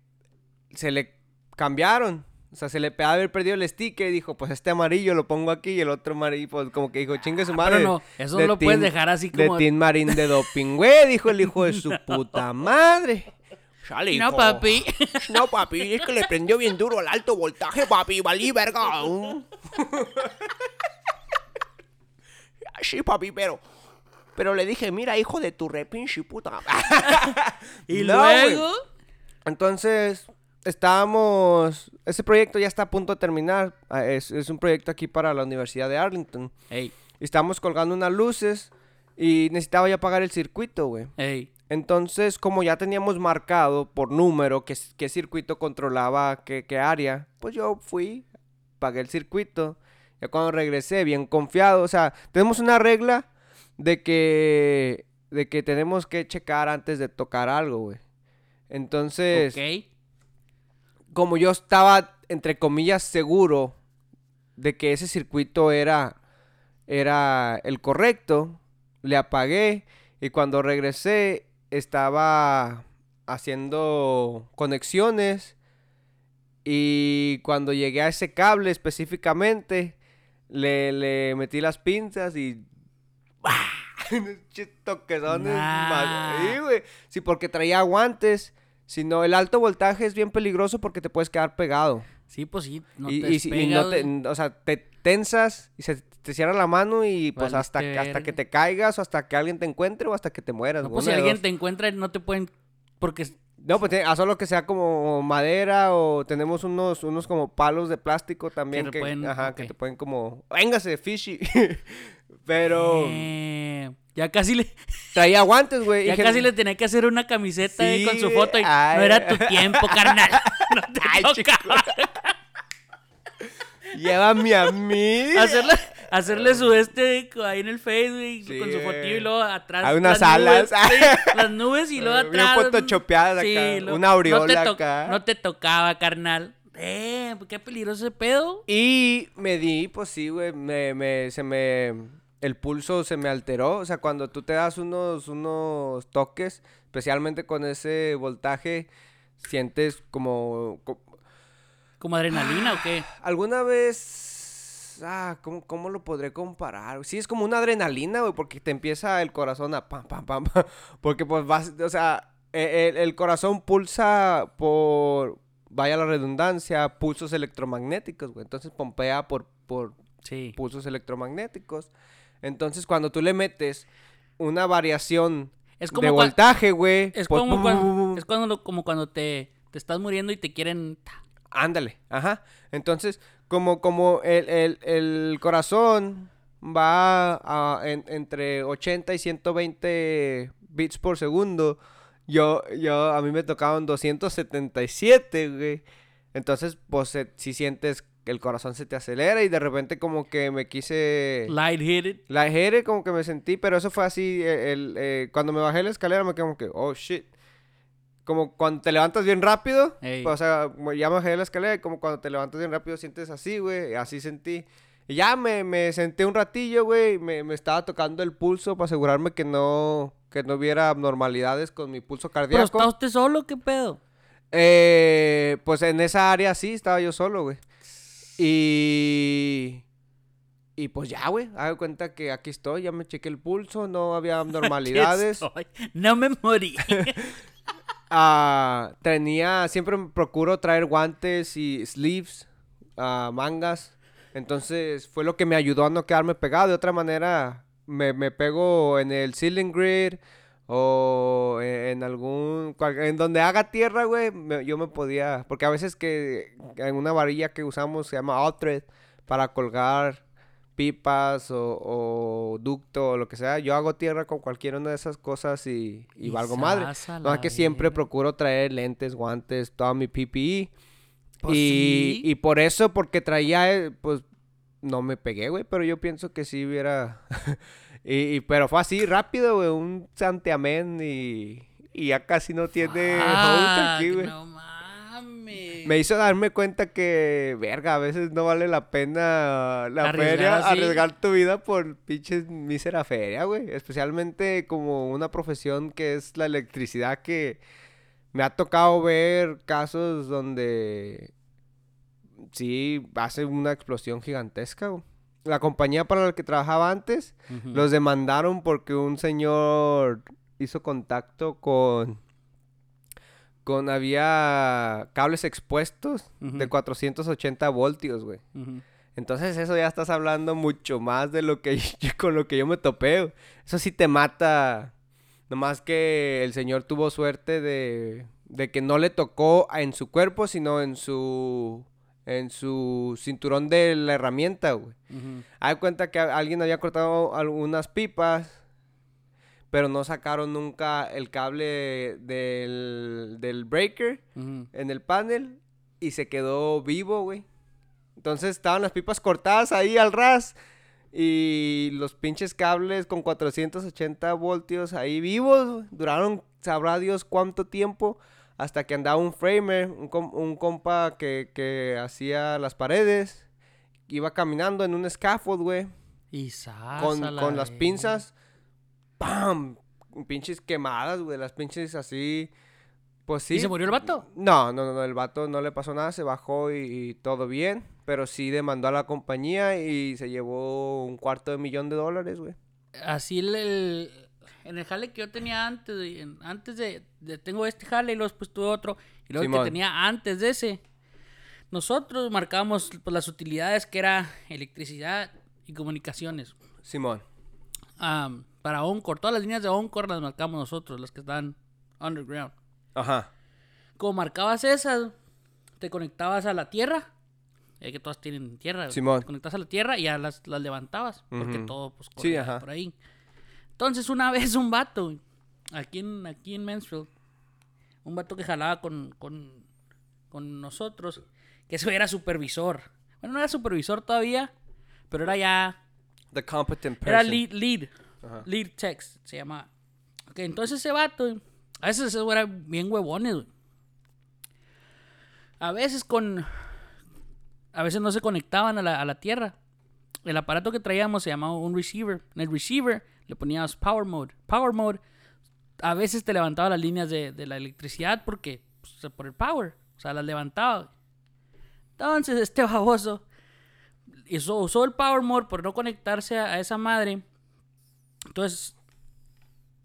se le cambiaron. O sea, se le ha de haber perdido el sticker y dijo, pues este amarillo lo pongo aquí y el otro amarillo, pues como que dijo, chingue su Ah, madre. pero no, eso de no lo puedes dejar así De como... Tin Marín de doping, güey, dijo el hijo de su puta madre. Sale, No, papi. No, papi, es que le prendió bien duro el alto voltaje, papi, valí verga. Sí, papi, pero. Pero le dije, mira, hijo de tu repinche puta. y luego... Entonces, estábamos. Ese proyecto ya está a punto de terminar. Ah, Es, es un proyecto aquí para la Universidad de Arlington. Ey, Y estábamos colgando unas luces y necesitaba ya pagar el circuito, güey. ey. Entonces, como ya teníamos marcado por número qué, qué circuito controlaba qué, qué área, pues yo fui, pagué el circuito. Ya cuando regresé, bien confiado. O sea, tenemos una regla de que, de que tenemos que checar antes de tocar algo, güey. Entonces, como yo estaba, entre comillas, seguro de que ese circuito era, era el correcto, le apagué y cuando regresé estaba haciendo conexiones y cuando llegué a ese cable específicamente, le, le metí las pinzas y... toquesones. Nah. Sí, güey. Sí, porque traía guantes. Si no, el alto voltaje es bien peligroso porque te puedes quedar pegado. Sí, pues sí, no y, te y y no te, o sea, te tensas y se te cierra la mano y pues hasta, Valiste hasta que te caigas o hasta que alguien te encuentre o hasta que te mueras. No, pues si alguien dos. te encuentra, no te pueden... Porque No, pues a solo que sea como madera o tenemos unos, unos como palos de plástico también te que, pueden- ajá, que te pueden como, véngase, fishy. Pero Eh, ya casi le, traía guantes, güey. ya casi le tenía que hacer una camiseta eh, con Sí, su foto y ay. no era tu tiempo, carnal. No te Ay. Llévame a mí. hacerle, hacerle su este ahí en el Facebook Sí, con su fotillo y luego atrás. Hay unas las alas. nubes, sí, las nubes y luego Bien atrás. photoshopeadas acá, luego- una aureola no acá. No te tocaba, carnal. Eh, qué peligroso ese pedo. Y me di, pues sí, güey, me, me, se me, el pulso se me alteró, o sea, cuando tú te das unos, unos toques, especialmente con ese voltaje, sientes como, co- ¿Como adrenalina o qué? alguna vez, ah, ¿cómo, cómo lo podré comparar? Sí, es como una adrenalina, güey, porque te empieza el corazón a pam, pam, pam, pam, porque pues vas, o sea, e- el, el corazón pulsa por, vaya la redundancia, pulsos electromagnéticos, güey, entonces pompea por, por Sí. pulsos electromagnéticos. Entonces, cuando tú le metes una variación Es de como, cua- voltaje, güey, es pues, como, cuando, es cuando, como cuando te, te estás muriendo y te quieren... Ándale, ajá. Entonces, como, como el, el- el corazón va a- en- entre 80 y 120 bits por segundo, yo, yo, a mí me tocaban 277, güey. Entonces, pues, se- si sientes que el corazón se te acelera y de repente como que me quise... Light hit La jere como que me sentí, pero eso fue así, el, eh, cuando me bajé la escalera me quedé como que, oh, shit. Como cuando te levantas bien rápido, Ey. o sea, ya me bajé de la escalera y como cuando te levantas bien rápido sientes así, güey, así sentí. Y ya me, me senté un ratillo, güey, me, me estaba tocando el pulso para asegurarme que no, que no hubiera abnormalidades con mi pulso ¿Pero cardíaco. está usted solo? ¿Qué pedo? Eh, pues en esa área sí, estaba yo solo, güey. Y... Y pues ya, güey, hago cuenta que aquí estoy, ya me chequé el pulso, no había abnormalidades. Aquí estoy. No me morí. Ah, tenía, siempre procuro traer guantes y sleeves, ah, mangas. Entonces fue lo que me ayudó a no quedarme pegado. De otra manera, me, me pego en el ceiling grid o en, algún... En donde haga tierra, güey, yo me podía... Porque a veces que en una varilla que usamos se llama thread para colgar pipas o, o ducto o lo que sea. Yo hago tierra con cualquiera una de esas cosas y, y valgo madre. No, es que siempre procuro traer lentes, guantes, toda mi PPE. Pues y, sí. y por eso, porque traía, eh, pues, no me pegué, güey, pero yo pienso que sí hubiera... y, y- pero fue así, rápido, güey, un santiamén y, y ya casi no tiene aquí, güey. No. Me hizo darme cuenta que, verga, a veces no vale la pena la Arriesgar feria, así. arriesgar tu vida por pinches mísera feria, güey. Especialmente como una profesión que es la electricidad que me ha tocado ver casos donde sí hace una explosión gigantesca, güey. La compañía para la que trabajaba antes los demandaron porque un señor hizo contacto con con había cables expuestos de Ujú. 480 voltios, güey. Entonces eso ya estás hablando mucho más de lo que yo- con lo que yo me topé. güey. Eso sí te mata. Nomás que el señor tuvo suerte de, de que no le tocó en su cuerpo, sino en su en su cinturón de la herramienta, güey. Hay cuenta que alguien había cortado algunas pipas, pero no sacaron nunca el cable del, del breaker en el panel y se quedó vivo, güey. Entonces estaban las pipas cortadas ahí al ras y los pinches cables con 480 voltios ahí vivos, güey. Duraron, sabrá Dios cuánto tiempo, Hasta que andaba un framer, un, com- un compa que, que hacía las paredes. Iba caminando en un scaffold, güey. Y con, con las pinzas. ¡Pam! Pinches quemadas, güey. Las pinches así. Pues sí. ¿Y se murió el vato? No, no, no, el vato no le pasó nada, se bajó y, y todo bien, pero sí demandó a la compañía y se llevó un cuarto de millón de dólares, güey. Así el, el- en el jale que yo tenía antes, de, en- antes de, de- tengo este jale y luego tuve otro, y luego Simón. que tenía antes de ese, nosotros marcábamos pues, las utilidades que era electricidad y comunicaciones. Simón. Am, para Oncor, todas las líneas de Oncor las marcamos nosotros, las que están underground. Ajá. Como marcabas esas, te conectabas a la tierra. que todas tienen tierra. Simón. Te conectabas a la tierra y ya las, las levantabas. Porque todo pues Sí, ajá. por ahí. Entonces una vez un vato, aquí en, aquí en Mansfield, un vato que jalaba con, con, con nosotros, que eso era supervisor. Bueno, no era supervisor todavía, pero era ya The competent person. era lead, lead, Lead text, se llama. Ok, entonces ese vato, a veces güey eran bien huevones, güey. A veces con, a veces no se conectaban a la, a la tierra. El aparato que traíamos se llamaba un receiver. En el receiver le poníamos power mode. Power mode, a veces te levantaba las líneas de, de la electricidad porque, pues, por el power, o sea, las levantaba. Entonces este baboso usó, el power mode por no conectarse a esa madre. Entonces,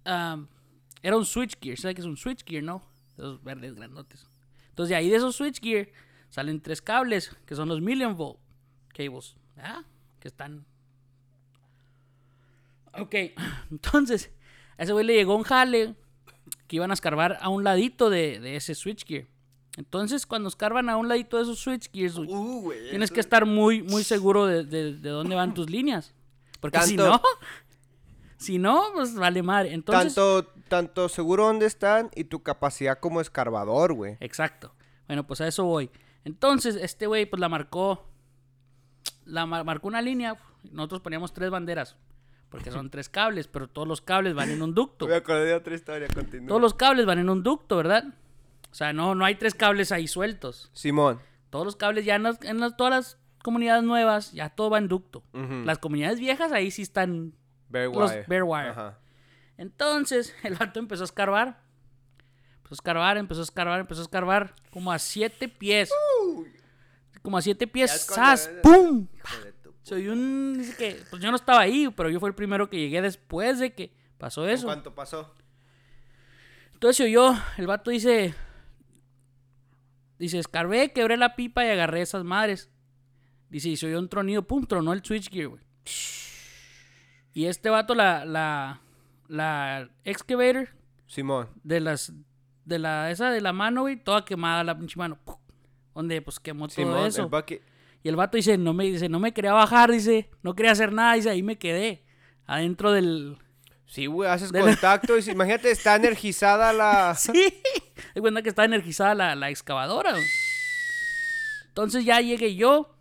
era un switchgear. ¿Sabes qué es un switchgear, no? Esos verdes grandotes. Entonces, de ahí de esos switchgear salen tres cables, que son los million volt cables. ¿ah? Que están. Ok, entonces, a ese güey le llegó un jale que iban a escarbar a un ladito de, de ese switchgear. Entonces, cuando escarban a un ladito de esos switchgears, Uh. Tienes que estar muy, muy seguro de, de- de dónde van tus líneas. Porque si no, si no, pues vale madre. Entonces, Tanto, tanto seguro dónde están y tu capacidad como escarbador, güey. exacto. Bueno, pues a eso voy. Entonces, este güey, pues la marcó, la mar- marcó una línea. Nosotros poníamos tres banderas, porque son tres cables, pero todos los cables van en un ducto. Me acordé de otra historia, continúa. Todos los cables van en un ducto, ¿verdad? O sea, no, no hay tres cables ahí sueltos. Simón. Todos los cables ya en, las- en las- todas las comunidades nuevas, ya todo va en ducto. Las comunidades viejas ahí sí están Los wire. bare wire. Ajá. Entonces, el vato empezó a escarbar. Empezó a escarbar, empezó a escarbar, empezó a escarbar. Como a siete pies. Como a siete pies. ¡Sas! ¡Pum! Soy un. Dice que. Pues yo no estaba ahí, pero yo fui el primero que llegué después de que pasó ¿En eso. cuánto pasó? Entonces se oyó. El vato dice. Dice, escarbé, quebré la pipa y agarré esas madres. Dice, y se oyó un tronido. ¡Pum! Tronó el switchgear, güey. Y este vato, la. La. La excavator. Simón. de las de la esa de la mano, güey, toda quemada la pinche mano. ¡Pum! Donde pues quemó todo Simón, eso. el bucket. Y el vato dice, no me dice, no me quería bajar, dice, no quería hacer nada, dice, ahí me quedé adentro del Sí, güey, haces De la- contacto y si- imagínate, está energizada la... Sí. Cuenta que está energizada la, la excavadora. güey. Entonces ya llegué yo.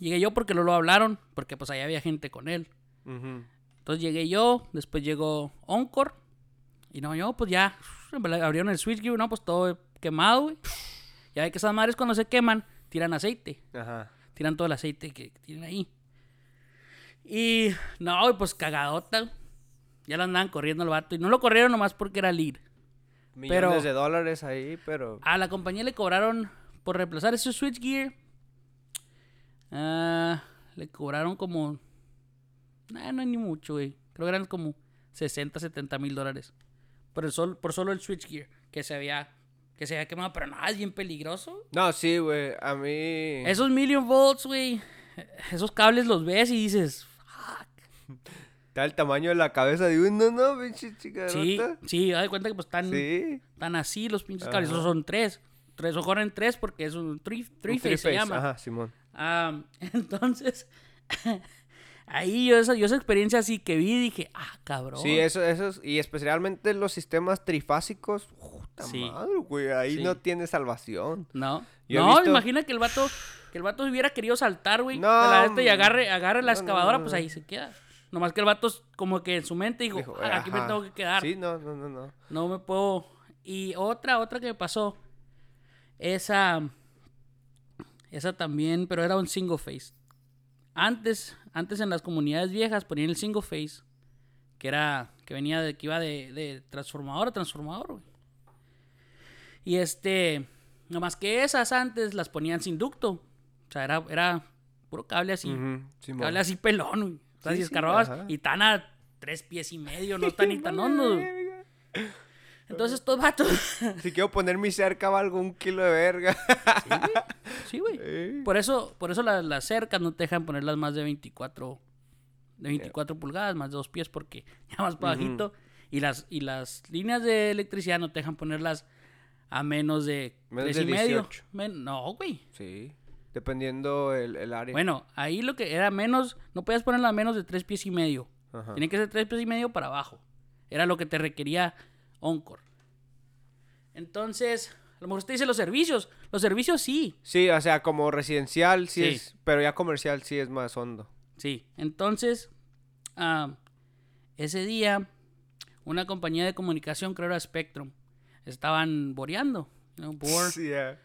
Llegué yo porque lo, lo hablaron, porque pues ahí había gente con él. Entonces llegué yo, después llegó Oncor. Y no, yo pues ya abrieron el switch, no, pues todo quemado, güey. Ya ve que esas madres cuando se queman, tiran aceite. Ajá. Tiran todo el aceite que, que tienen ahí. Y no, güey, pues cagadota. Ya lo andaban corriendo el vato. Y no lo corrieron nomás porque era lead. Millones Pero- de dólares ahí, pero... A la compañía le cobraron por reemplazar ese switchgear. ah, le cobraron como. Nah, no es ni mucho, güey. Creo que eran como 60, 70 mil dólares. Por, el sol, por solo el switchgear que se había, que se había quemado. Pero nada, es bien peligroso. No, sí, güey, a mí... Esos million volts, güey. Esos cables los ves y dices. Fuck. Está el tamaño de la cabeza de uno, ¿no? Pinche chica Sí, sí, haz de cuenta que pues están, Sí. están así los pinches cables. Esos son tres. Tres o corren tres porque es un three, three Un phase se three-phase, llama. Ajá, Simón. Ah, entonces, ahí yo esa, yo esa experiencia así que vi dije, ah, cabrón. Sí, eso, esos, y especialmente los sistemas trifásicos, puta Sí. madre, güey, ahí Sí. no tiene salvación. No, Yo no, visto- imagina que el vato, que el vato hubiera querido saltar, güey. No, de la este y agarre, agarre la no, excavadora, no, pues ahí se queda. Nomás que el vato como que en su mente dijo, Dijo, "Ah, aquí me tengo que quedar. Sí, no, no, no, no. No me puedo Y otra, otra que me pasó. Esa. Esa también, pero era un single face. Antes, antes en las comunidades viejas ponían el single face. Que era. Que venía de. que iba de, de transformador a transformador, güey. Y este. Nomás que esas antes las ponían sin ducto. O sea, era, era puro cable así. Simón. Cable así pelón, güey. O sea, Sí, si sí, y tan a tres pies y medio, no tan ni tan hondo. Entonces estos vatos. Si quiero poner mi cerca valgo un kilo de verga. Sí, güey. Eh. Por eso, por eso las, las cercas no te dejan ponerlas más de 24, de 24 pulgadas, más de dos pies, porque ya más para bajito. Y las, y las líneas de electricidad no te dejan ponerlas a menos de Menos tres de y medio. 18. Men- no, güey. Sí. Dependiendo el, el área. Bueno, ahí lo que era menos, no podías ponerla a menos de tres pies y medio. Ajá. Tiene que ser tres pies y medio para abajo. Era lo que te requería Encore. Entonces, a lo mejor usted dice los servicios. Los servicios sí. Sí, o sea, como residencial sí, Sí. es, pero ya comercial sí es más hondo. Sí. Entonces, ah, ese día, una compañía de comunicación, creo era Spectrum, estaban boreando. you know, bore.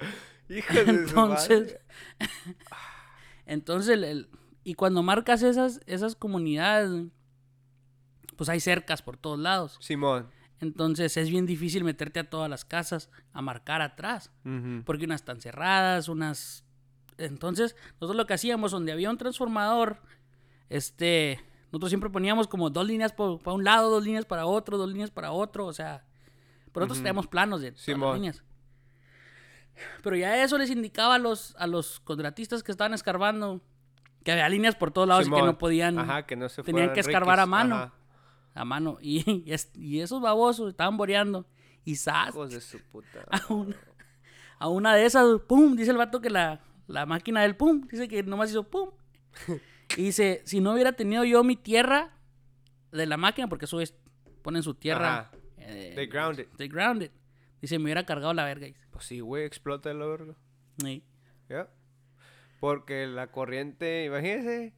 Sí, Entonces, entonces el- el- y cuando marcas esas, esas comunidades, pues hay cercas por todos lados. Simón. Entonces es bien difícil meterte a todas las casas a marcar atrás. Porque unas están cerradas, unas... Entonces, nosotros lo que hacíamos, donde había un transformador, este... Nosotros siempre poníamos como dos líneas para un lado, dos líneas para otro, dos líneas para otro, o sea... Pero nosotros teníamos planos de todas las líneas. Pero ya eso les indicaba a los, a los contratistas que estaban escarbando que había líneas por todos lados y que no podían Ajá, que no se tenían que escarbar a mano. Ajá. A mano. Y, y, es- y esos babosos estaban boreando. Y ¡zas! Hijos de su puta. a una, a una de esas, pum, dice el vato que la, la máquina del pum, dice que nomás hizo pum. Y dice, si no hubiera tenido yo mi tierra de la máquina, porque eso es, ponen su tierra. Eh, They ground it. they ground it. Dice, me hubiera cargado la verga. dice. Pues sí, güey, explota el verga. Sí. ¿Ya? Porque la corriente, imagínese.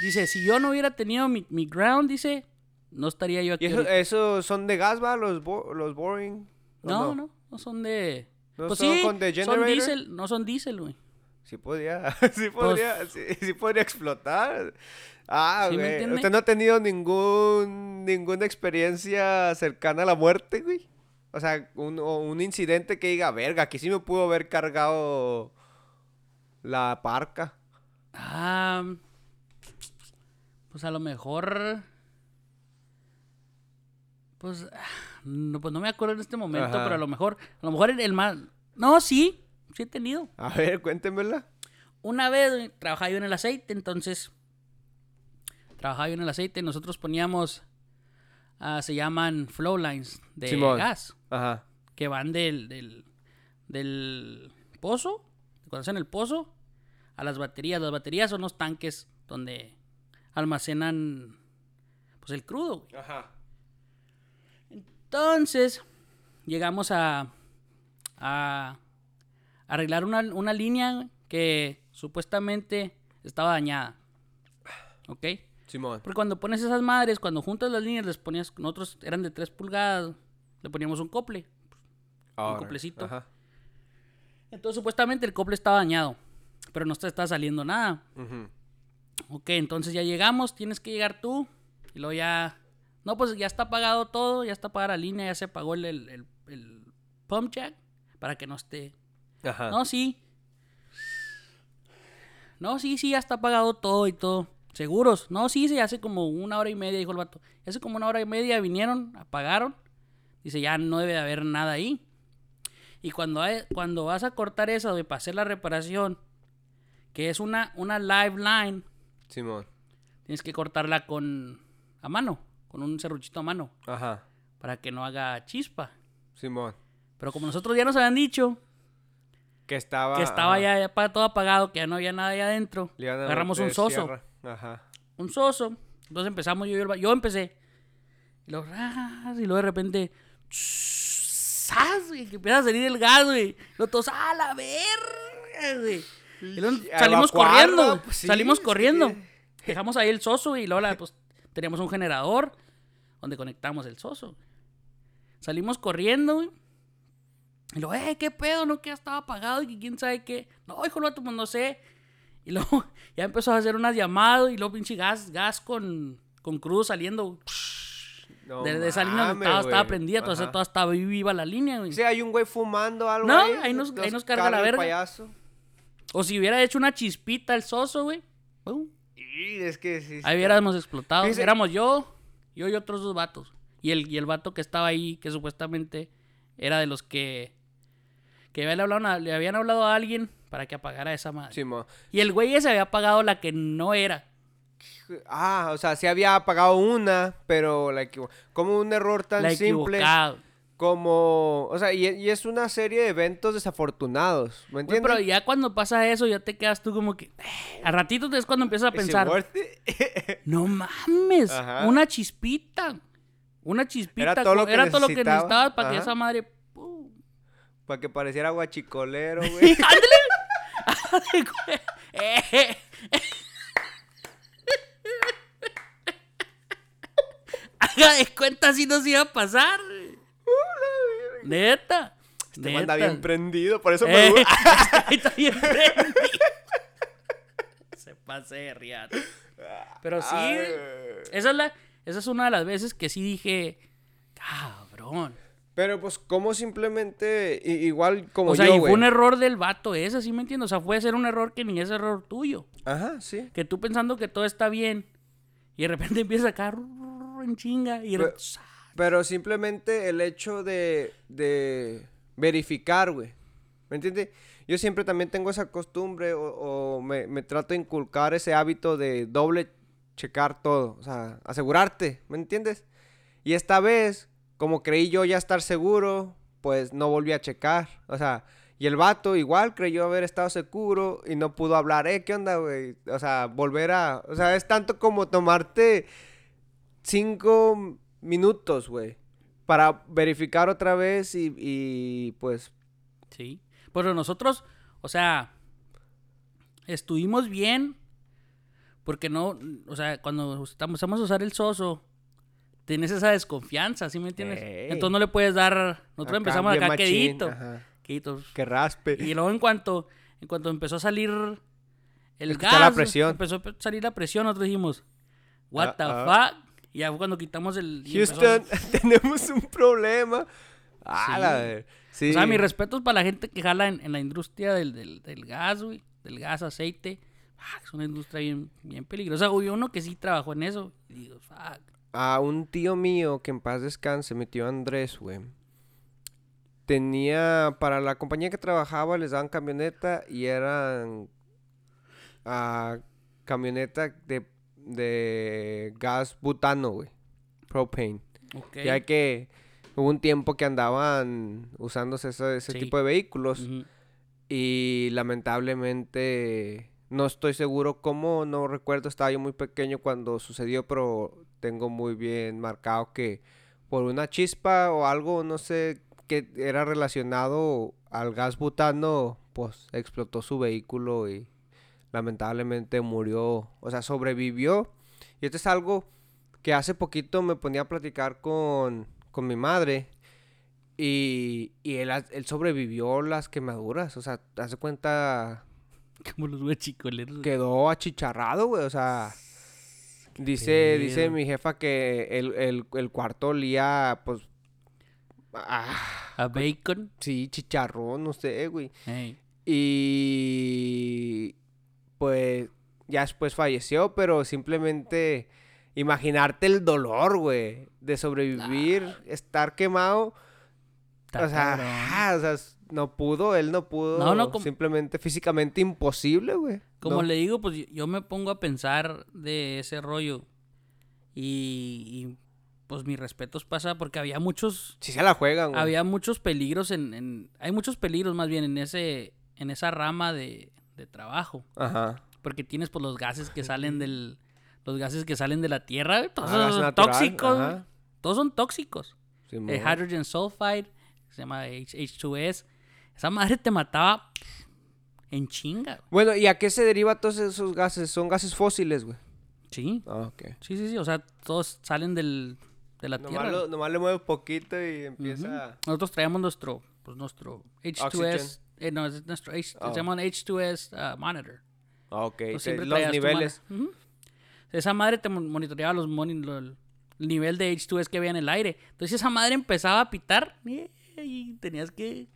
Dice, si yo no hubiera tenido mi, mi ground, dice, no estaría yo aquí. ¿Y eso, ahorita". eso son de gas, va? Los, bo- los boring. ¿O no, no, no, son de... ¿No pues son sí, con the son diésel, no son diésel, güey. Sí podría, Pues sí podría, sí, sí podría explotar. Ah. ¿Usted no ha tenido ningún, ninguna experiencia cercana a la muerte, güey? O sea, un, un incidente que diga, verga, aquí sí me pudo haber cargado la parca. Ah, pues a lo mejor. Pues, no, pues no me acuerdo en este momento, Ajá. pero a lo mejor, a lo mejor el, el más. No, sí, sí he tenido. A ver, cuéntemela. Una vez güey, trabajaba yo en el aceite, entonces. Trabajaba yo en el aceite, nosotros poníamos. ah, se llaman flow lines de Simón. gas Ajá. que van del, del, del pozo, cuando hacen el pozo, a las baterías. Las baterías son los tanques donde almacenan pues el crudo. güey. Ajá. Entonces, llegamos a, a arreglar una, una línea que supuestamente estaba dañada. ¿Ok? Simón. Porque cuando pones esas madres, cuando juntas las líneas, les ponías, nosotros eran de 3 pulgadas, le poníamos un cople. Ahora, coplecito. Ajá. Entonces supuestamente el cople estaba dañado, pero no te está saliendo nada. Ujú. Ok, entonces ya llegamos, tienes que llegar tú. Y luego ya... No, pues ya está pagado todo, ya está pagada la línea, ya se pagó el, el, el- el pump jack para que no esté... Ajá. No, sí. No, sí, sí, ya está pagado todo y todo. ¿Seguros? No, sí, sí, hace como una hora y media, dijo el vato. Hace como una hora y media vinieron, apagaron. Dice, ya no debe de haber nada ahí. Y cuando, hay- cuando vas a cortar esa, de para hacer la reparación, que es una, una live line, Simón. tienes que cortarla con a mano, con un serruchito a mano, Ajá. para que no haga chispa. Simón. Pero como nosotros ya nos habían dicho Que estaba. que estaba ya, ya todo apagado, que ya no había nada ahí adentro, agarramos un soso. sierra. Ajá. Un soso. Entonces empezamos yo y el Yo empecé. Y luego, ras, y luego de repente. ¡zas! güey, Que empieza a salir el gas, güey. Los todos, ¡a la verga, güey! Y luego salimos corriendo. Pues sí, salimos corriendo. tiene- Dejamos ahí el soso y luego la- pues, teníamos un generador donde conectamos el soso. Salimos corriendo, güey. Y luego, eh, ¿qué pedo? No, que ya estaba apagado y que quién sabe qué. No, hijo, no, pues no sé. Y luego ya empezó a hacer unas llamadas y luego pinche gas, gas con, con crudo saliendo. No de, de esa línea estaba, estaba prendida, toda, toda estaba viva la línea, güey. Sí, hay un güey fumando algo No, ahí. ahí nos- ahí nos carga la verga. payaso. O si hubiera hecho una chispita el soso, güey. Y es que sí. Ahí hubiéramos explotado. Fíjese- Éramos yo, yo y otros dos vatos. Y el, y el vato que estaba ahí, que supuestamente era de los que. que habían hablado, a- le habían hablado a alguien para que apagara esa madre. Sí. Y el güey ese había apagado la que no era. Ah, o sea, sí había apagado una, pero la equivo- como un error tan la simple. Como, o sea, y, y es una serie de eventos desafortunados, ¿me entiendes? pero ya cuando pasa eso, ya te quedas tú como que. "Eh", A ratito es cuando empiezas a pensar. No mames, Ajá. una chispita. Una chispita. Era todo lo que era todo lo que necesitaba. necesitabas para que esa madre. ¡pum! Para que pareciera guachicolero, güey. Eh, Haga de cuenta si nos iba a pasar. Neta. Este man anda neta. bien prendido, por eso me Eh, gusta. está bien prendido. Se pase de riata. Pero sí, Ay, esa es, la, esa es una de las veces que sí dije, cabrón. Pero pues como simplemente, igual como o sea, yo, y fue un error del vato ese, ¿sí me entiendes? O sea, puede ser un error que ni es error tuyo. Ajá, sí. Que tú pensando que todo está bien y de repente empieza a caer en chinga y Pero- Pero simplemente el hecho de, de verificar, güey. ¿Me entiendes? Yo siempre también tengo esa costumbre o, me, me trato de inculcar ese hábito de doble checar todo. O sea, asegurarte, ¿me entiendes? Y esta vez, como creí yo ya estar seguro, pues no volví a checar. O sea, y el vato igual creyó haber estado seguro y no pudo hablar. Eh, ¿qué onda, güey? O sea, volver a... O sea, es tanto como tomarte cinco minutos, güey. Para verificar otra vez y, y, pues... sí. Pero nosotros, o sea, estuvimos bien porque no, o sea, cuando empezamos a usar el soso, tienes esa desconfianza, ¿sí me entiendes? Ey. Entonces no le puedes dar, nosotros acá empezamos acá machín, quedito, ajá, quedito. Que raspe. Y luego en cuanto, en cuanto empezó a salir el Escuchar gas, la presión. empezó a salir la presión, nosotros dijimos, what Ah, the ah. fuck? Y ya fue cuando quitamos el... Houston, tenemos un problema. Ah, Sí. la Sí. O sea, mis respetos para la gente que jala en, en la industria del, del, del gas, güey. Del gas, aceite. Ah, es una industria bien, bien peligrosa. Hubo uno que sí trabajó en eso. Y digo, fuck. A un tío mío que en paz descanse, mi tío Andrés, güey. Tenía, para la compañía que trabajaba, les daban camioneta y eran ah, camioneta de, de gas butano, güey. Propane. Ok. Ya que hubo un tiempo que andaban usándose ese, ese Sí. tipo de vehículos. Y lamentablemente no estoy seguro cómo, no recuerdo, estaba yo muy pequeño cuando sucedió, pero tengo muy bien marcado que por una chispa o algo, no sé, que era relacionado al gas butano, pues explotó su vehículo y lamentablemente murió, o sea, sobrevivió. Y esto es algo que hace poquito me ponía a platicar con, con mi madre. Y, y él, él sobrevivió las quemaduras. O sea, hace cuenta, Como los huechicoleros. quedó achicharrado, güey. O sea, dice, dice pedo. mi jefa que el, el, el cuarto olía, pues, ah, A bacon. sí, chicharrón, no sé, güey. Ey. Y pues ya después falleció, pero simplemente imaginarte el dolor, güey, de sobrevivir, estar quemado. Está o sea, ah, o no pudo, él no pudo. No, no, como- Simplemente físicamente imposible, güey. Como No. le digo, pues yo- yo me pongo a pensar de ese rollo. Y, y, pues mis respetos pasa porque había muchos Sí se la juegan, güey. había muchos peligros en, en- hay muchos peligros más bien en ese en esa rama de, de trabajo Ajá. porque tienes pues los gases que salen del los gases que salen de la tierra todos Ah, gas son natural, tóxicos ajá. todos son tóxicos el hydrogen sulfide se llama H- H2S esa madre te mataba en chinga. Bueno, ¿y a qué se deriva todos esos gases? Son gases fósiles, güey. sí Ah, ok. sí sí sí o sea todos salen del de la Nomás, tierra lo- nomás le mueves poquito y empieza... nosotros traíamos nuestro pues nuestro H2S. Oxygen. Eh, no, es nuestro H, Oh. se llama un H2S ah, monitor. Ah, Ok, Pues los niveles. Esa madre te mon- monitoreaba los moni- lo- el nivel de H2S que había en el aire. Entonces esa madre empezaba a pitar eh, y tenías que...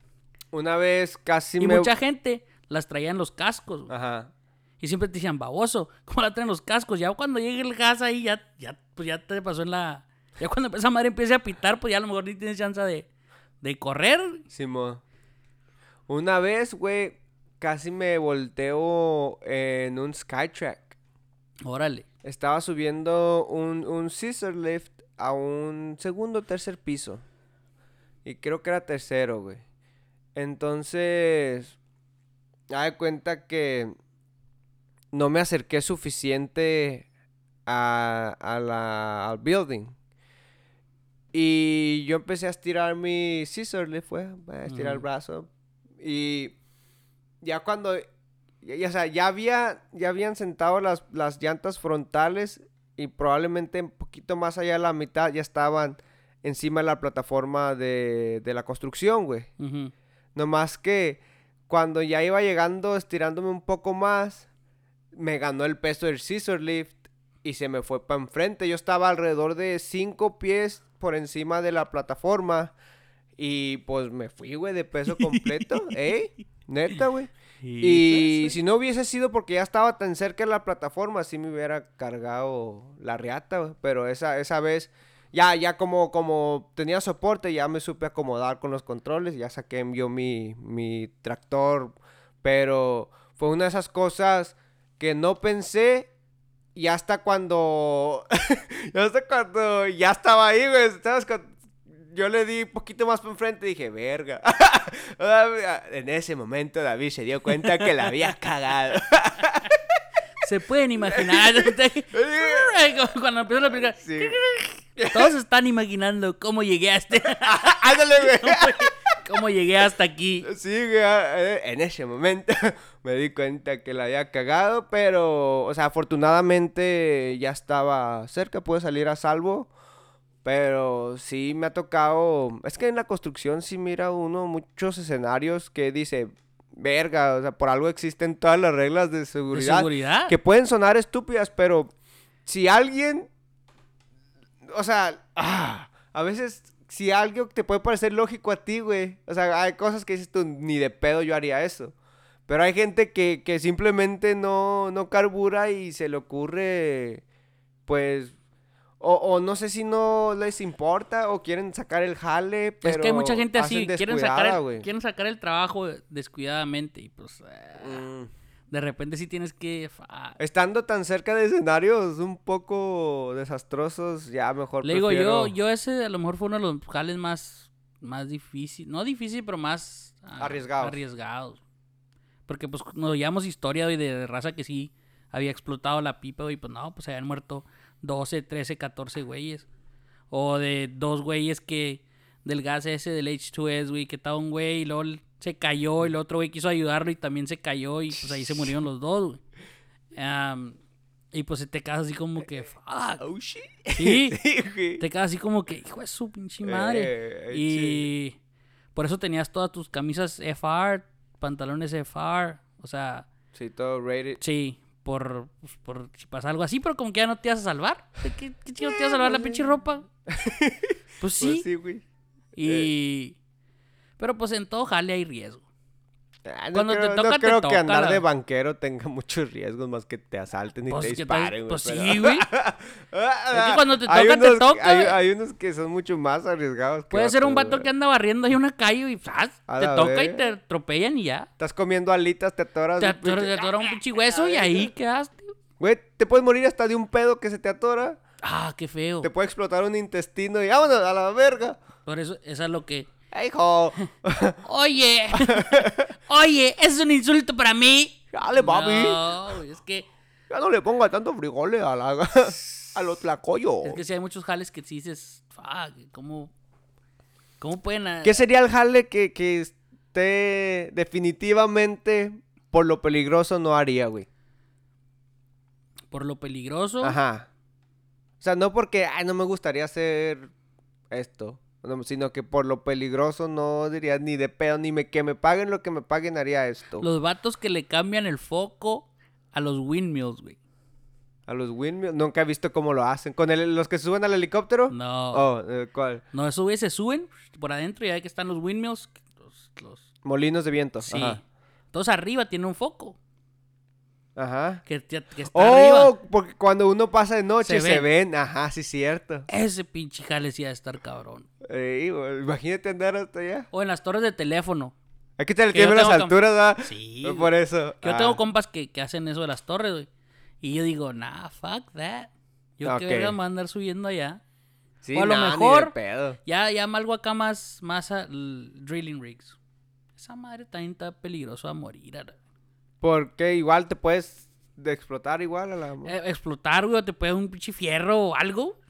Una vez casi Y me... mucha gente las traía en los cascos. Ajá. Y siempre te decían, baboso, ¿cómo la traen los cascos? Ya cuando llegue el gas ahí, ya, ya, pues ya te pasó en la... Ya cuando esa madre empiece a pitar, pues ya a lo mejor ni tienes chance de, de correr. Simón. Una vez, güey, casi me volteo en un Skytrack. Órale. Estaba subiendo un, un scissor lift a un segundo o tercer piso. Y creo que era tercero, güey. Entonces, da de cuenta que no me acerqué suficiente a, a la, al building. Y yo empecé a estirar mi scissor lift, fue, a estirar el brazo. Y ya cuando, ya, o sea, ya había, ya habían sentado las, las llantas frontales y probablemente un poquito más allá de la mitad ya estaban encima de la plataforma de, de la construcción, güey. Ujú. Nomás que cuando ya iba llegando, estirándome un poco más, me ganó el peso del scissor lift y se me fue para enfrente. Yo estaba alrededor de cinco pies por encima de la plataforma y pues me fui, güey, de peso completo, ¿eh? Neta, güey. Y si no hubiese sido porque ya estaba tan cerca de la plataforma, sí me hubiera cargado la riata, güey. Pero esa, esa vez, ya, ya como, como tenía soporte, ya me supe acomodar con los controles, ya saqué yo mi, mi tractor. Pero fue una de esas cosas que no pensé. Y hasta cuando. hasta cuando ya estaba ahí, güey. ¿sabes? Yo le di un poquito más para enfrente y dije, verga. en ese momento David se dio cuenta que la había cagado. Se pueden imaginar. Cuando empezó la película, Sí. todos están imaginando cómo llegué a este. Ándale, güey. cómo llegué hasta aquí. Sí, güey, eh, en ese momento me di cuenta que la había cagado, pero, o sea, afortunadamente ya estaba cerca, pude salir a salvo, pero sí me ha tocado, es que en la construcción sí mira uno muchos escenarios que dice, verga, o sea, por algo existen todas las reglas de ¿De seguridad, seguridad? que pueden sonar estúpidas, pero si alguien, o sea, ah, a veces si algo te puede parecer lógico a ti, güey, o sea, hay cosas que dices tú, ni de pedo yo haría eso. Pero hay gente que, que simplemente no, no carbura y se le ocurre, pues, o, o no sé si no les importa o quieren sacar el jale, pero es que hay mucha gente así, quieren sacar, el, quieren sacar el trabajo descuidadamente y pues eh, Mm. de repente sí tienes que... Estando tan cerca de escenarios un poco desastrosos, ya mejor Le digo, yo, yo ese a lo mejor fue uno de los jales más, más difícil, no difícil, pero más ah, Arriesgados. arriesgados. Porque pues nos llevamos historia güey, de raza que sí había explotado la pipa y pues no, pues habían muerto 12, 13, 14 güeyes. O de dos güeyes que del gas ese del H2S, güey, que estaba un güey y luego se cayó y el otro güey quiso ayudarlo y también se cayó y pues ahí se murieron los dos, güey. Y pues te quedas así como que, fuck. Oh, shit. Sí, te quedas así como que, hijo de su pinche madre. Eh, y por eso tenías todas tus camisas FR, pantalones FR. O sea, Sí, todo rated. sí, por, pues, por si pasa algo así, pero como que ya no te vas a salvar. ¿De ¿Qué, qué chido te vas a salvar la pinche ropa? Pues sí. Pues sí, güey. Y. Pero pues en todo jale hay riesgo. Ah, no Cuando te creo, toca, no te creo toca, que andar la- de banquero tenga muchos riesgos más que te asalten y Pues, te disparen, güey. pues pero- sí, güey. Ah, que cuando te hay toca, te unos- toca, Hay, hay unos que son mucho más arriesgados. Puede ser un vato que anda barriendo ahí una calle y ¡zas! Te toca y te atropellan y ya. Estás comiendo alitas, te atoras. Te un atora, pinche- te atora un pinche hueso y ahí quedaste. Güey, te puedes morir hasta de un pedo que se te atora. Ah, qué feo. Te puede explotar un intestino y vámonos a la verga. Por eso, eso es lo que. ¡Ay, hijo! Oye, oye, es un insulto para mí. Dale, papi. No, es que, Ya no le ponga tanto frijoles a la... a los tlacoyos. es que si hay muchos jales que sí dices, fuck, ¿cómo, cómo pueden? ¿Qué sería el jale que, que esté definitivamente por lo peligroso no haría, güey? Por lo peligroso. Ajá. O sea, no porque, ay, no me gustaría hacer esto. No, sino que por lo peligroso no diría ni de pedo, ni me, que me paguen lo que me paguen haría esto. Los vatos que le cambian el foco a los windmills, güey. A los windmills, nunca he visto cómo lo hacen. ¿Con el- los que se suben al helicóptero? No. Oh, eh, ¿cuál? No, esos güeyes se suben por adentro y ahí que están los windmills. Los, los- Molinos de viento. sí. Ajá. Entonces arriba tiene un foco. Ajá. Que, que está Oh, arriba. porque cuando uno pasa de noche Se se, ven. ven. Ajá, sí, cierto. Ese pinche jale sí ha de estar cabrón. Güey, imagínate andar hasta allá. O en las torres de teléfono. Que estar el Que las alturas, ¿verdad? Sí, Eh, güey. Por eso. Que yo Ah. tengo compas que, que hacen eso de las torres, güey. Y yo digo, nah, fuck that. Yo qué Ok. verga me voy a andar subiendo allá. Sí, o a lo nah, mejor- pedo. Ya, ya algo acá más, más a- drilling rigs. Esa madre también está peligroso a morir. Porque igual te puedes de explotar igual a la... Eh, explotar, güey, o te puede un pinche fierro o algo.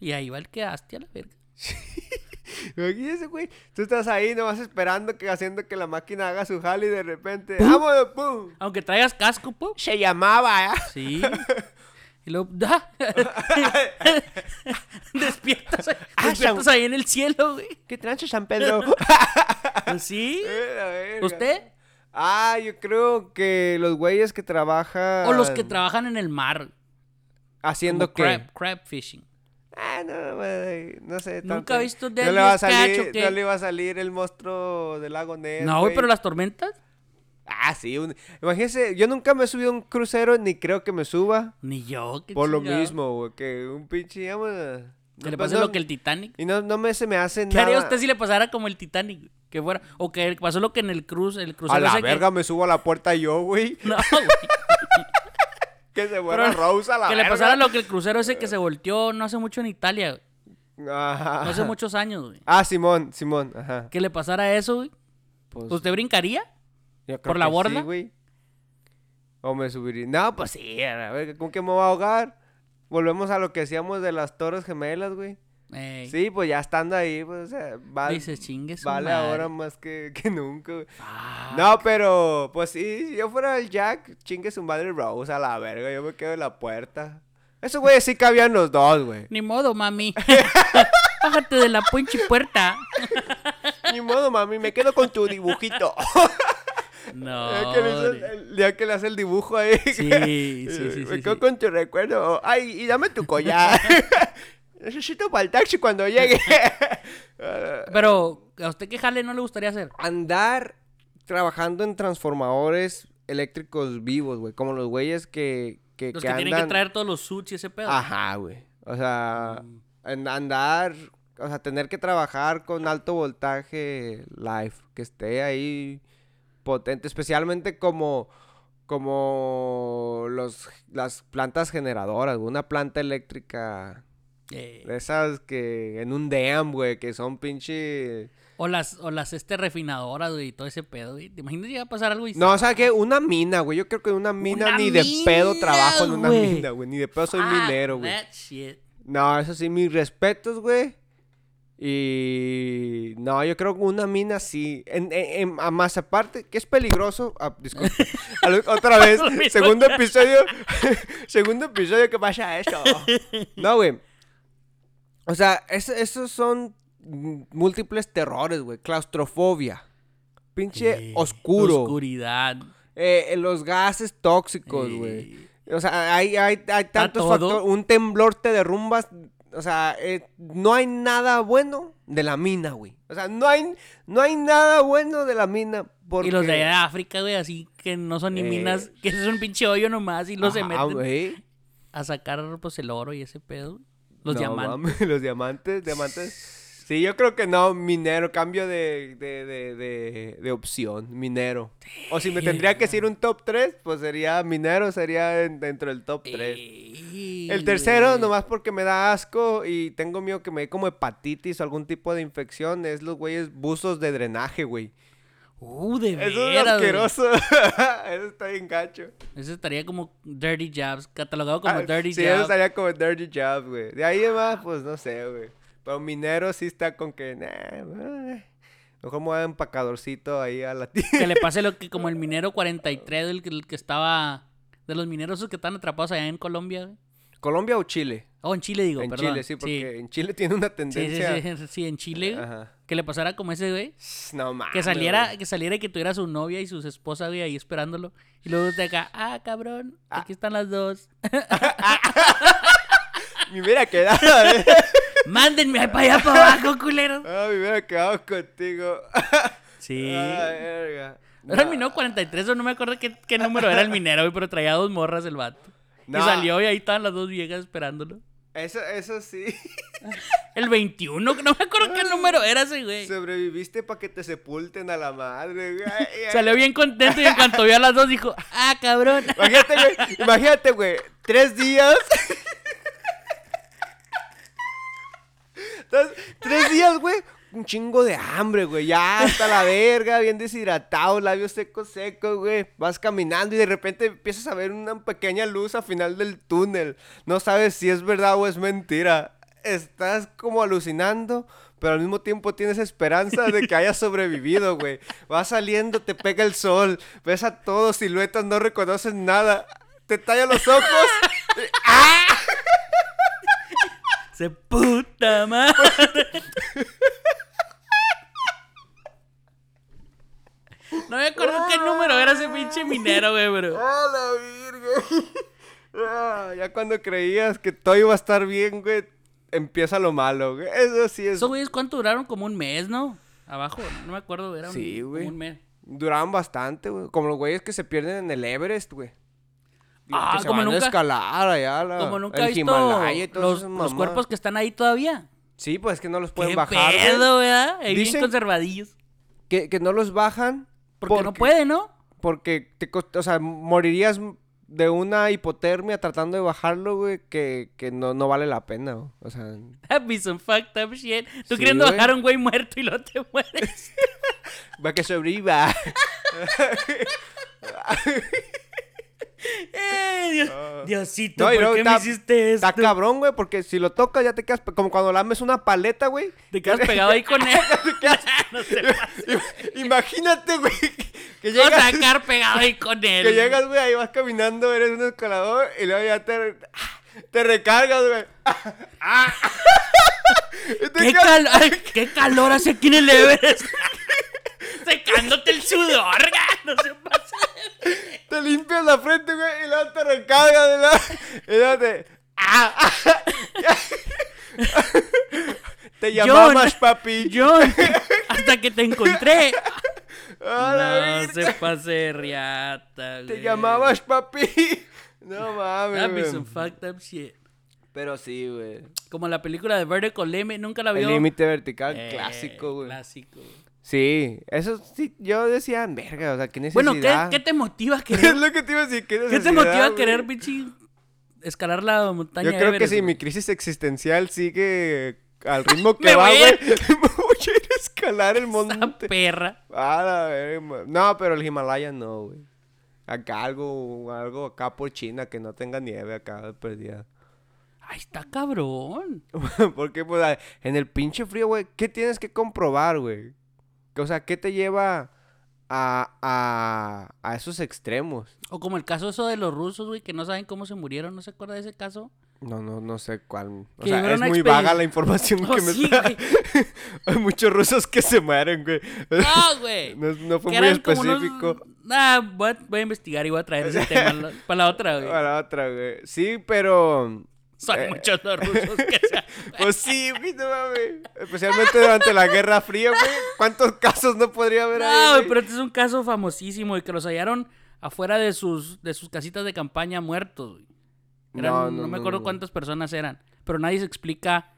Y ahí va el que haste a la verga. Imagínese, güey. Tú estás ahí nomás esperando que haciendo que la máquina haga su jale y de repente... ¡Vámonos! ¡Pum! Aunque traigas casco, po. Se llamaba, ¿eh? Sí. Y luego, ¡da! despiertas, Ah, despiertas San- ahí en el cielo, güey. ¿Qué trancha, San Pedro? Pues sí. Verga. ¿Usted? Ah, yo creo que los güeyes que trabajan... O los que trabajan en el mar. Haciendo que... crab, crab fishing. Ah, no, güey, no sé. ¿Nunca tanto. has visto no Deadliest le, va a salir, qué? no le iba a salir el monstruo del lago Ness, No, güey, pero las tormentas. Ah, sí. un- Imagínese, yo nunca me he subido a un crucero ni creo que me suba. Ni yo, qué Por lo mismo, güey, que un pinche... vamos, Que le pase no- lo que el Titanic. Y no, no me, se me hace ¿Qué nada... haría usted si le pasara como el Titanic? Que fuera. O que pasó lo que en el cruce, el crucero A la que- verga me subo a la puerta yo, güey. No, güey. Que se fuera Pero Rose a la que le pasara lo que el crucero ese que se volteó no hace mucho en Italia. Ajá. No hace muchos años, güey. Ah, Simón, Simón, ajá. Que le pasara eso, güey. Pues, ¿Usted brincaría? yo creo por la que borda? Sí, güey. O me subiría. No, pues sí, a verga, ¿con qué me voy a ahogar? Volvemos a lo que decíamos de las torres gemelas, güey. Ey, Sí, pues ya estando ahí, pues, o sea, vale, Dice, chingue su vale madre. ahora más que, que nunca, güey. Fuck. No, pero, pues sí, si yo fuera el Jack, chingue su madre Rose a la verga, yo me quedo en la puerta. Esos güeyes sí cabían los dos, güey. Ni modo, mami. Bájate de la pinche puerta. Ni modo, mami, me quedo con tu dibujito. No. ya, que le el, ya que le hace el dibujo ahí. Sí, sí, sí, Me sí, quedo sí. con tu recuerdo. Ay, y dame tu collar. Necesito para el taxi cuando llegue. Pero, ¿a usted qué jale no le gustaría hacer? Andar trabajando en transformadores eléctricos vivos, güey. Como los güeyes que, que, Los que que, andan... tienen que traer todos los suits y ese pedo. Ajá, güey. O sea, Mm. andar... O sea, tener que trabajar con alto voltaje live. Que esté ahí potente. Especialmente como... Como los, las plantas generadoras. Una planta eléctrica... Eh, esas que... En un dam, güey. Que son pinche... o las, o las este refinadoras, güey, y todo ese pedo, güey. ¿Te imaginas llegar a pasar algo y No, o sea que una mina, güey. Yo creo que una mina Una ni de pedo mina, trabajo en una güey. mina, güey. Ni de pedo soy Fuck minero, güey. that shit. No, eso sí, mis respetos, güey. Y no, yo creo que una mina sí. En, en- en- a más aparte, que es peligroso. ah, disculpe. Otra vez, segundo episodio. segundo episodio que pasa eso. No, güey. O sea, es- esos son múltiples terrores, güey. Claustrofobia. Pinche Sí, oscuro. Oscuridad. Eh, eh, los gases tóxicos, güey. O sea, hay, hay, hay tantos factores. Un temblor te derrumbas. O sea, eh, no hay nada bueno de la mina, güey. O sea, no hay, no hay nada bueno de la mina. Porque... Y los de allá de África, güey, así que no son ni Eh, minas, que es un pinche hoyo nomás y los se meten a sacar pues el oro y ese pedo. Los No, diamantes. los diamantes, diamantes. Sí, yo creo que no, minero, cambio de, de, de, de, de opción, minero. O si me tendría que decir un top 3, pues sería minero, sería en- dentro del top 3. Ey, El tercero, nomás porque me da asco y tengo miedo que me dé como hepatitis o algún tipo de infección, es los güeyes buzos de drenaje, güey. Uh, de Eso es veras, asqueroso. Eso está bien gacho. Eso estaría como Dirty Jabs, catalogado como Ah, Dirty sí, eso estaría como dirty job, güey. De ahí además, pues no sé, güey. Pero minero sí está con que, nah, eh, mejor me voy a empacadorcito ahí a la tía. Que le pase lo que como el minero 43, el que, el que estaba... De los mineros que están atrapados allá en Colombia, güey. ¿Colombia o Chile? Oh, en Chile digo, en perdón. Chile, sí, porque en Chile tiene una sí, tendencia. sí, sí, sí, en Chile, Ajá. que le pasara como ese güey. No mames. Que saliera, que saliera y que tuviera su novia y sus esposas, güey, ahí esperándolo. Y luego de acá, ah, cabrón, aquí están las dos. Me hubiera quedado, ¿eh? Mándenme para allá para abajo, culeros. Ah, me hubiera quedado contigo. Sí. Ah, verga. Era el minero 43, o no me acuerdo qué, qué número era el minero, güey, pero traía dos morras el vato. No. Y salió y ahí estaban las dos viejas esperándolo. Eso, eso sí. El 21, no me acuerdo qué número era ese, güey. Sobreviviste para que te sepulten a la madre, güey. Salió bien contento y en cuanto vio a las dos dijo, ah, cabrón. Imagínate, güey. Imagínate, güey. Tres días. Entonces, Tres días, güey. Un chingo de hambre, güey. Ya hasta la verga, bien deshidratado, labios secos, secos, güey. Vas caminando y de repente empiezas a ver una pequeña luz al final del túnel. No sabes si es verdad o es mentira. Estás como alucinando, pero al mismo tiempo tienes esperanza de que hayas sobrevivido, güey. Vas saliendo, te pega el sol, ves a todos, siluetas, no reconoces nada. Te talla los ojos. Se puta madre. No me acuerdo qué número era ese pinche minero, güey, bro. ¡Ah, la virgen! Ah, ya cuando creías que todo iba a estar bien, güey, empieza lo malo, güey. Eso sí es. Esos güeyes, ¿cuánto duraron? Como un mes, ¿no? Abajo, no me acuerdo, era un, Sí, como güey. un mes. Duraban bastante, güey. Como los güeyes que se pierden en el Everest, güey. Ah, que se como van nunca- a escalar allá, la, Como nunca he el visto Himalaya y todas los, cuerpos que están ahí todavía. Sí, pues es que no los pueden ¿Qué bajar, güey. pedo, ¿verdad? Ahí bien conservadillos. Que, que no los bajan Porque, no puede, ¿no? Porque te, cost- o sea, morirías de una hipotermia tratando de bajarlo, güey, que, que no, no vale la pena, güey. O sea, That'd be some fucked up shit. Tú Sí, queriendo güey. bajar a un güey muerto y luego te mueres. va que sobreviva. Dios- Diosito, No, ¿por qué me hiciste esto? Está cabrón, güey, porque si lo tocas ya te quedas como cuando lames una paleta, güey. Te quedas pegado ahí con él. Te quedas- no se. Imagínate, güey, que Vas a llegas, sacar pegado ahí con él. que llegas, güey, ahí vas caminando, eres un escalador y luego ya te, te recargas, güey. Te ¿Qué, cal- ay, ¿Qué calor hace aquí en el Everest? Secándote el sudor, ga, no se pasa. Te limpias la frente, güey, y luego te recargas de la... Y luego te... ¡Ah! te llamabas, papi. John, hasta que te encontré. ¡Ah, la No se pase riata, güey. Te llamabas, papi. No mames, That'd be güey. some fucked up shit. Pero sí, güey. Como la película de Vertical Limit, nunca la El vio. límite vertical, Eh, clásico, güey. Clásico. Sí, eso sí, yo decía, verga, o sea, qué necesidad. Bueno, ¿qué, qué te motiva a es querer? lo que te iba a decir? ¿Qué, ¿Qué te motiva a querer, bichi, escalar la montaña Yo creo Everest, que si güey? mi crisis existencial sigue al ritmo que Me va, voy a güey, me voy a ir a escalar el Esa monte. perra. Ah, la verga, No, pero el Himalaya no, güey. Acá algo, algo acá por China que no tenga nieve acá perdida. Ay, está cabrón. Porque, pues, en el pinche frío, güey, ¿qué tienes que comprobar, güey? O sea, ¿qué te lleva a, a, a esos extremos? O como el caso eso de los rusos, güey, que no saben cómo se murieron. ¿No se acuerda de ese caso? No, no, no sé cuál. O sea, es muy vaga la información Oh, que me sí, está... güey. Hay muchos rusos que se mueren, güey. No, güey. No, no fue muy unos- específico. Nah, voy a, voy a investigar y voy a traer ese tema para la otra, güey. A la otra, güey. Sí, pero... Son eh. muchos los rusos que se... Pues sí, güey, no mames. Especialmente durante la Guerra Fría, güey. ¿Cuántos casos no podría haber No, ahí, güey? pero este es un caso famosísimo y que los hallaron afuera de sus, de sus casitas de campaña muertos, güey. Eran- No, no, no, me no, acuerdo no. cuántas personas eran, pero nadie se explica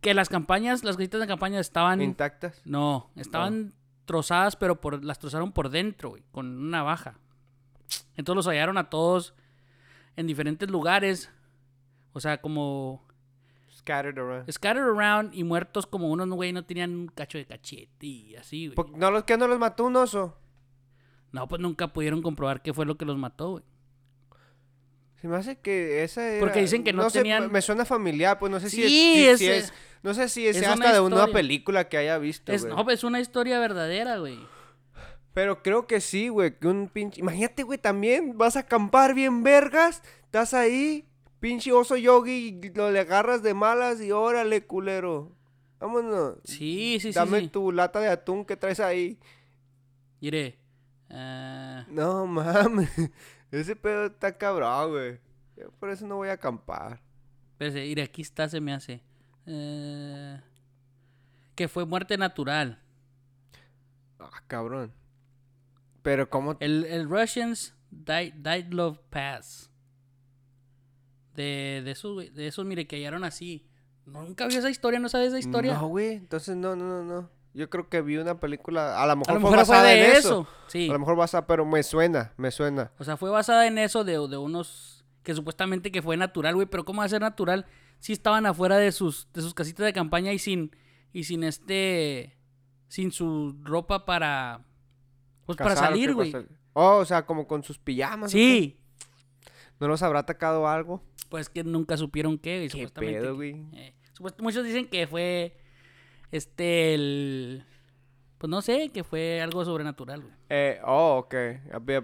que las campañas, las casitas de campaña estaban... ¿Intactas? No, estaban trozadas, pero por, las trozaron por dentro, güey, con una navaja. Entonces los hallaron a todos en diferentes lugares. O sea, como Scattered around. scattered around y muertos como unos, güey, no tenían un cacho de cachete y así, güey. ¿Por- ¿No los, ¿Qué no los mató un oso? No, pues nunca pudieron comprobar qué fue lo que los mató, güey. Se me hace que esa era... Porque dicen que no tenían- me suena familiar, pues no sé si Sí, es... si- es- si es- no sé si es, es hasta una de una película que haya visto, Es, güey. no, pues, es una historia verdadera, güey. Pero creo que sí, güey, que un pinche... Imagínate, güey, también vas a acampar bien vergas, estás ahí, pinche oso yogi, lo le agarras de malas y órale, culero. Vámonos. Sí, sí, sí. Dame sí. tu lata de atún que traes ahí. Mire. ah, No mames. Ese pedo está cabrón, güey. Yo por eso no voy a acampar. espérese, mire, aquí está, se me hace. Eh, que fue muerte natural. Ah, cabrón. Pero cómo El, el Russians died, died Love Pass. De, de esos, güey, de esos, mire, que hallaron así. Nunca vi esa historia, ¿no sabes esa historia? No, güey. Entonces, no, no, no, no. Yo creo que vi una película. A lo mejor, A lo fue mejor fue basada de en eso. eso. Sí. A lo mejor basada, pero me suena, me suena. O sea, fue basada en eso de, de unos que supuestamente que fue natural, güey. Pero ¿cómo va a ser natural si estaban afuera de sus, de sus casitas de campaña y sin, y sin este, sin su ropa para, pues para Cazar, ¿o salir, güey. Oh, o sea, como con sus pijamas. Sí. ¿No los habrá atacado algo? Pues que nunca supieron qué, güey, ¿Qué supuestamente. pedo, que- güey? eh, supuest- muchos dicen que fue, este, el, pues no sé, que fue algo sobrenatural, güey. Eh, oh, ok.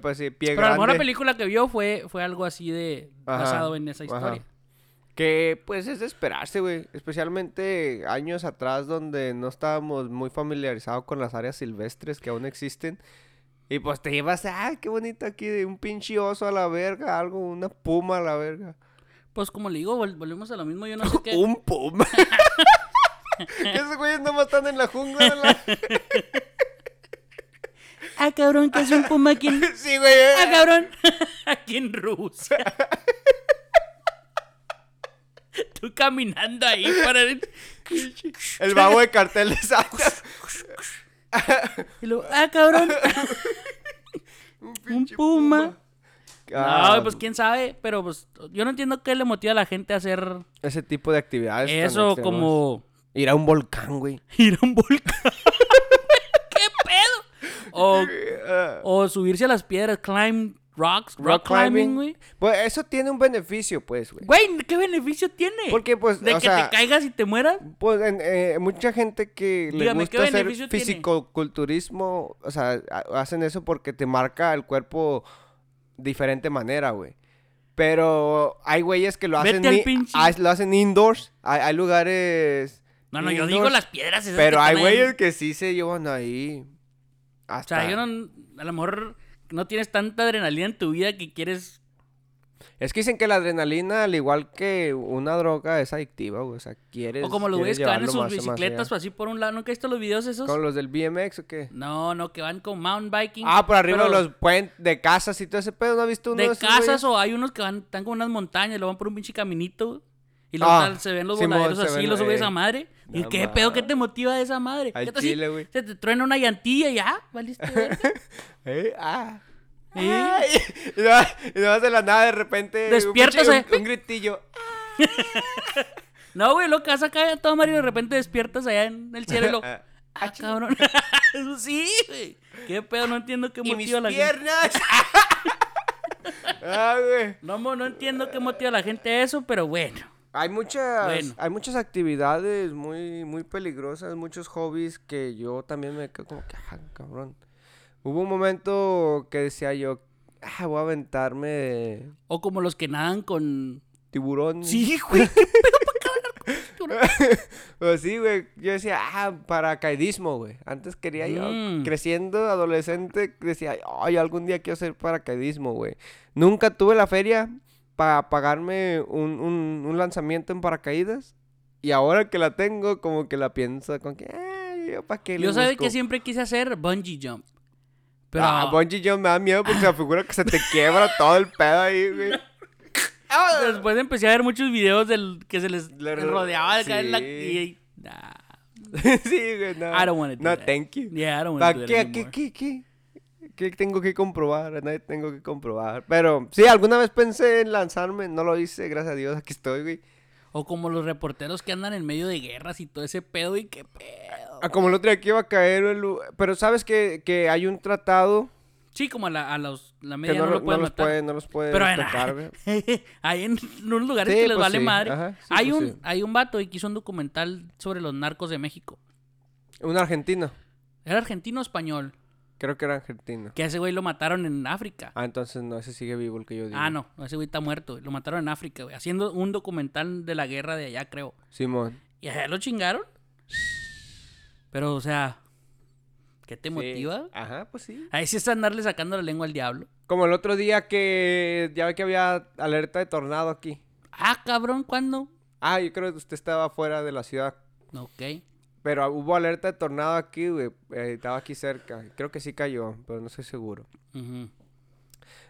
Pues sí, pie Pero a lo mejor la grande. película que vio fue, fue algo así de, Ajá, basado en esa ajá. historia. Que pues es de esperarse, güey. Especialmente años atrás donde no estábamos muy familiarizados con las áreas silvestres que aún existen. Y pues te llevas, ay, qué bonito aquí, de un pinche oso a la verga, algo, una puma a la verga. Pues como le digo, vol- volvemos a lo mismo, yo no sé qué. un puma. Esos güeyes nomás están en la jungla. en la- Ah, cabrón, que es un puma aquí en... sí, güey. eh. Ah, cabrón. aquí en Rusia. Tú caminando ahí para... el- El vago de cartel de Santa. Y luego, ah, cabrón. un pinche puma. Ah, No, pues quién sabe, pero pues yo no entiendo qué le motiva a la gente a hacer Ese tipo de actividades. eso como Ir a un volcán, güey. ir a un volcán. ¿Qué pedo? O, o subirse a las piedras, climb rocks, rock, Rock climbing, güey. Pues eso tiene un beneficio, pues, güey. Güey, ¿qué beneficio tiene? Porque, pues, de o que sea, te caigas y te mueras. Pues en- eh, mucha gente que le Dígame, ¿qué gusta hacer beneficio tiene? fisicoculturismo, o sea, ha- hacen eso porque te marca el cuerpo diferente manera, güey. Pero hay güeyes que lo hacen, al ni- pinche- ah, lo hacen indoors. Hay, hay lugares. No, no, yo indoors, digo las piedras esas Pero que hay están ahí. güeyes que sí se llevan ahí. O Hasta... sea, yo no, a lo mejor no tienes tanta adrenalina en tu vida que quieres... Es que dicen que la adrenalina, al igual que una droga, es adictiva, güey. O sea, quieres. O como los güeyes que van en sus más- más bicicletas allá. así por un lado. ¿Nunca has visto los videos esos? ¿Con los del BMX o qué? No, no, que van con mountain biking. Ah, por arriba pero los puentes de casas y todo ese pedo, ¿no has visto uno de, De esos casas güeyes? o hay unos que van, están con unas montañas y lo van por un pinche caminito. Y luego Ah, tal, se ven los Simón, voladeros así y ven, los subes eh. a madre. ¿Y No qué pedo? ¿Qué mames. te motiva de esa madre? Al ¿Qué tal si chile, güey. Se te truena una llantilla y ya, valiste verga? ¿Eh? Ah. ¿Eh? Ay, Y no, y no de la nada de repente. un Despiertas, eh. Un, un gritillo. No, güey, lo que vas acá a todo Mario y de repente despiertas allá en el cielo y lo... Ah, cabrón. Eso sí, güey. ¿Qué pedo? No entiendo qué Y mis motiva a la gente. piernas. ah, güey. No, no entiendo qué motiva a la gente eso, pero bueno. Hay muchas, Bueno. hay muchas actividades muy, muy peligrosas, muchos hobbies que yo también me quedo como que, ah, cabrón. Hubo un momento que decía yo, ah, voy a aventarme O como los que nadan con... tiburón. Sí, güey. ¿Qué pedo para Pues sí, güey. Yo decía, ah, paracaidismo, güey. Antes quería yo, Mm. creciendo, adolescente, decía, ay, algún día quiero hacer paracaidismo, güey. Nunca tuve la feria para pagarme un, un, un lanzamiento en paracaídas. Y ahora que la tengo, como que la pienso con que, ay, yo para qué Yo sabía busco?". que siempre quise hacer bungee jump. Pero... Ah, bungee jump me da miedo porque se figura que se te quiebra todo el pedo ahí, güey. Después empecé a ver muchos videos del que se les Le- rodeaba de caer en la... sí. Y, nah. sí, güey, no. I don't wanna do No, that. thank you. Yeah, I don't wanna ¿Para do that qué, anymore. qué, qué, qué? ¿Qué tengo que comprobar? Nadie tengo que comprobar. Pero sí, alguna vez pensé en lanzarme, no lo hice, gracias a Dios, aquí estoy, güey. O como los reporteros que andan en medio de guerras y todo ese pedo y qué pedo. Ah, como el otro día que iba a caer el... Pero sabes que, que hay un tratado Sí, como a, la, a los, la que media no, no, lo- pueden no los matar. puede, no los puede Pero respetar, güey. hay en unos lugares Sí, que les pues vale sí, madre. ajá, sí, hay, pues un, hay un vato y que hizo un documental sobre los narcos de México. Un argentino. Era argentino español. Creo que era argentino. Que a ese güey lo mataron en África. Ah, entonces no, ese sigue vivo el que yo digo. Ah, no, ese güey está muerto. güey. Lo mataron en África, güey. Haciendo un documental de la guerra de allá, creo. Simón. Y allá lo chingaron. Pero, o sea, ¿qué te Sí. motiva? Ajá, pues sí. Ahí sí es andarle sacando la lengua al diablo. Como el otro día que ya ve que había alerta de tornado aquí. Ah, cabrón, ¿cuándo? Ah, yo creo que usted estaba fuera de la ciudad. Ok. Pero hubo alerta de tornado aquí, güey. eh, estaba aquí cerca. Creo que sí cayó, pero no estoy seguro.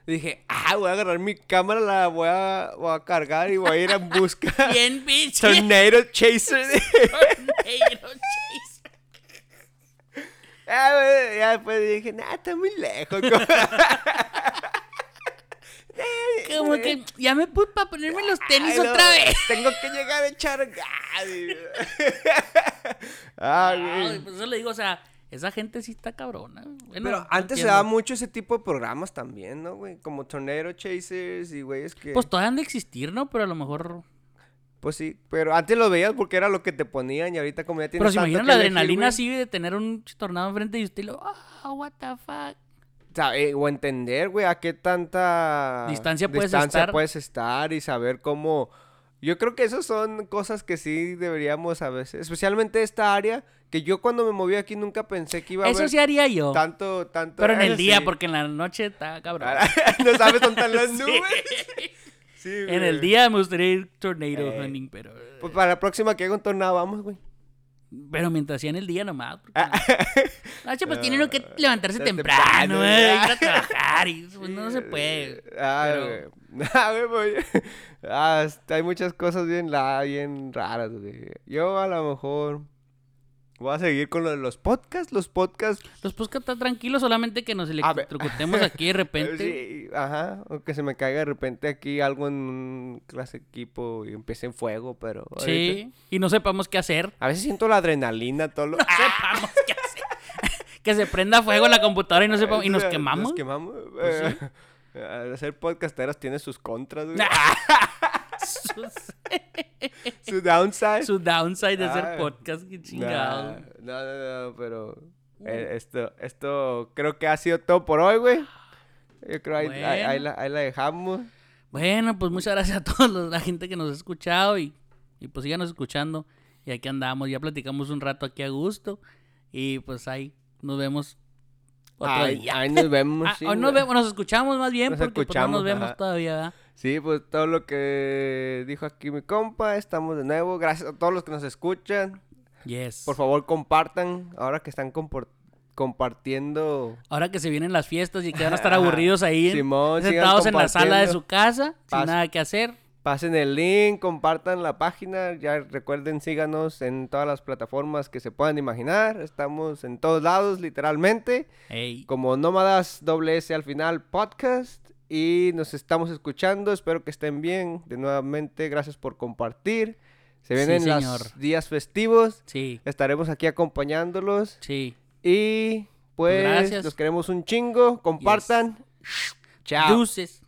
Dije, ah, voy a agarrar mi cámara, la voy a, voy a cargar y voy a ir en busca. Bien, bitch. Tornado Chaser. Tornado chase. ah, güey, ya después dije, nah, está muy lejos. Como que ya me puse para ponerme los tenis Ay, no, otra vez. Tengo que llegar a echar ah. Ay, pues eso le digo, o sea, esa gente sí está cabrona. Bueno, Pero no antes se daba mucho ese tipo de programas también, ¿no, güey? Como Tornado Chasers y güeyes que... Pues todavía han de existir, ¿no? Pero a lo mejor. Pues sí, pero antes lo veías porque era lo que te ponían y ahorita como ya tienes Pero se imaginan la adrenalina así de tener un tornado enfrente y usted lo. Ah, what the fuck. sabe- o entender, güey, a qué tanta Distancia puedes distancia estar. puedes estar y saber cómo... Yo creo que esas son cosas que sí deberíamos a veces, especialmente esta área, que yo cuando me moví aquí nunca pensé que iba a Eso haber sí haría yo. tanto, tanto... Pero en el día, sí. porque en la noche está cabrón. no sabes dónde están las nubes. Sí, En el día me gustaría ir tornado Eh. hunting, pero. Pues para la próxima que haga un tornado, vamos, güey. Pero mientras en el día nomás. Porque... Ah. Noche, pues tiene uno que levantarse Está temprano, temprano, eh, ir a trabajar y pues, no se puede. Ah, Pero- güey. Ah, güey, pues, ah, hay muchas cosas bien, bien raras, güey. Yo a lo mejor voy a seguir con lo de los podcasts. Los podcasts. Los podcasts están tranquilos, solamente que nos electrocutemos aquí de repente. Sí, ajá. O que se me caiga de repente aquí algo en un clase equipo y empiece en fuego, pero. ahorita- Sí, y no sepamos qué hacer. A veces siento la adrenalina, todo lo. No sepamos qué hacer. que se prenda fuego la computadora y no sepamos. Y nos quemamos. Nos quemamos. Pues sí. Eh, Hacer podcasteros tiene sus contras, güey. Sus- Su downside. Su downside de Ah, hacer podcast, qué chingado. Nah, No, no, no, pero eh, esto, esto creo que ha sido todo por hoy, güey. Yo creo ahí, ahí- ahí Bueno. la, ahí la dejamos. Bueno, pues muchas gracias a toda la gente que nos ha escuchado y, y pues síganos escuchando. Y aquí andamos, ya platicamos un rato aquí a gusto. Y pues ahí nos vemos otro Ahí, ahí nos vemos. Ah, sí, hoy nos, vemos, nos escuchamos más bien Nos porque pues, no escuchamos, nos vemos ajá. todavía. ¿verdad? Sí, pues todo lo que dijo aquí mi compa, estamos de nuevo. Gracias a todos los que nos escuchan. Yes. Por favor, compartan ahora que están compartiendo. Ahora que se vienen las fiestas y que van a estar aburridos ahí, Simón, sigan sentados en la sala de su casa, sin nada que hacer. Pasen el link, compartan la página. Ya recuerden, síganos en todas las plataformas que se puedan imaginar. Estamos en todos lados, literalmente. Ey. Como Nómadas doble S al final podcast. Y nos estamos escuchando. Espero que estén bien. De nuevamente, gracias por compartir. Se vienen los días festivos. Sí, Estaremos aquí acompañándolos. sí. Y pues Gracias. los queremos un chingo. Compartan. Chao. Deuces.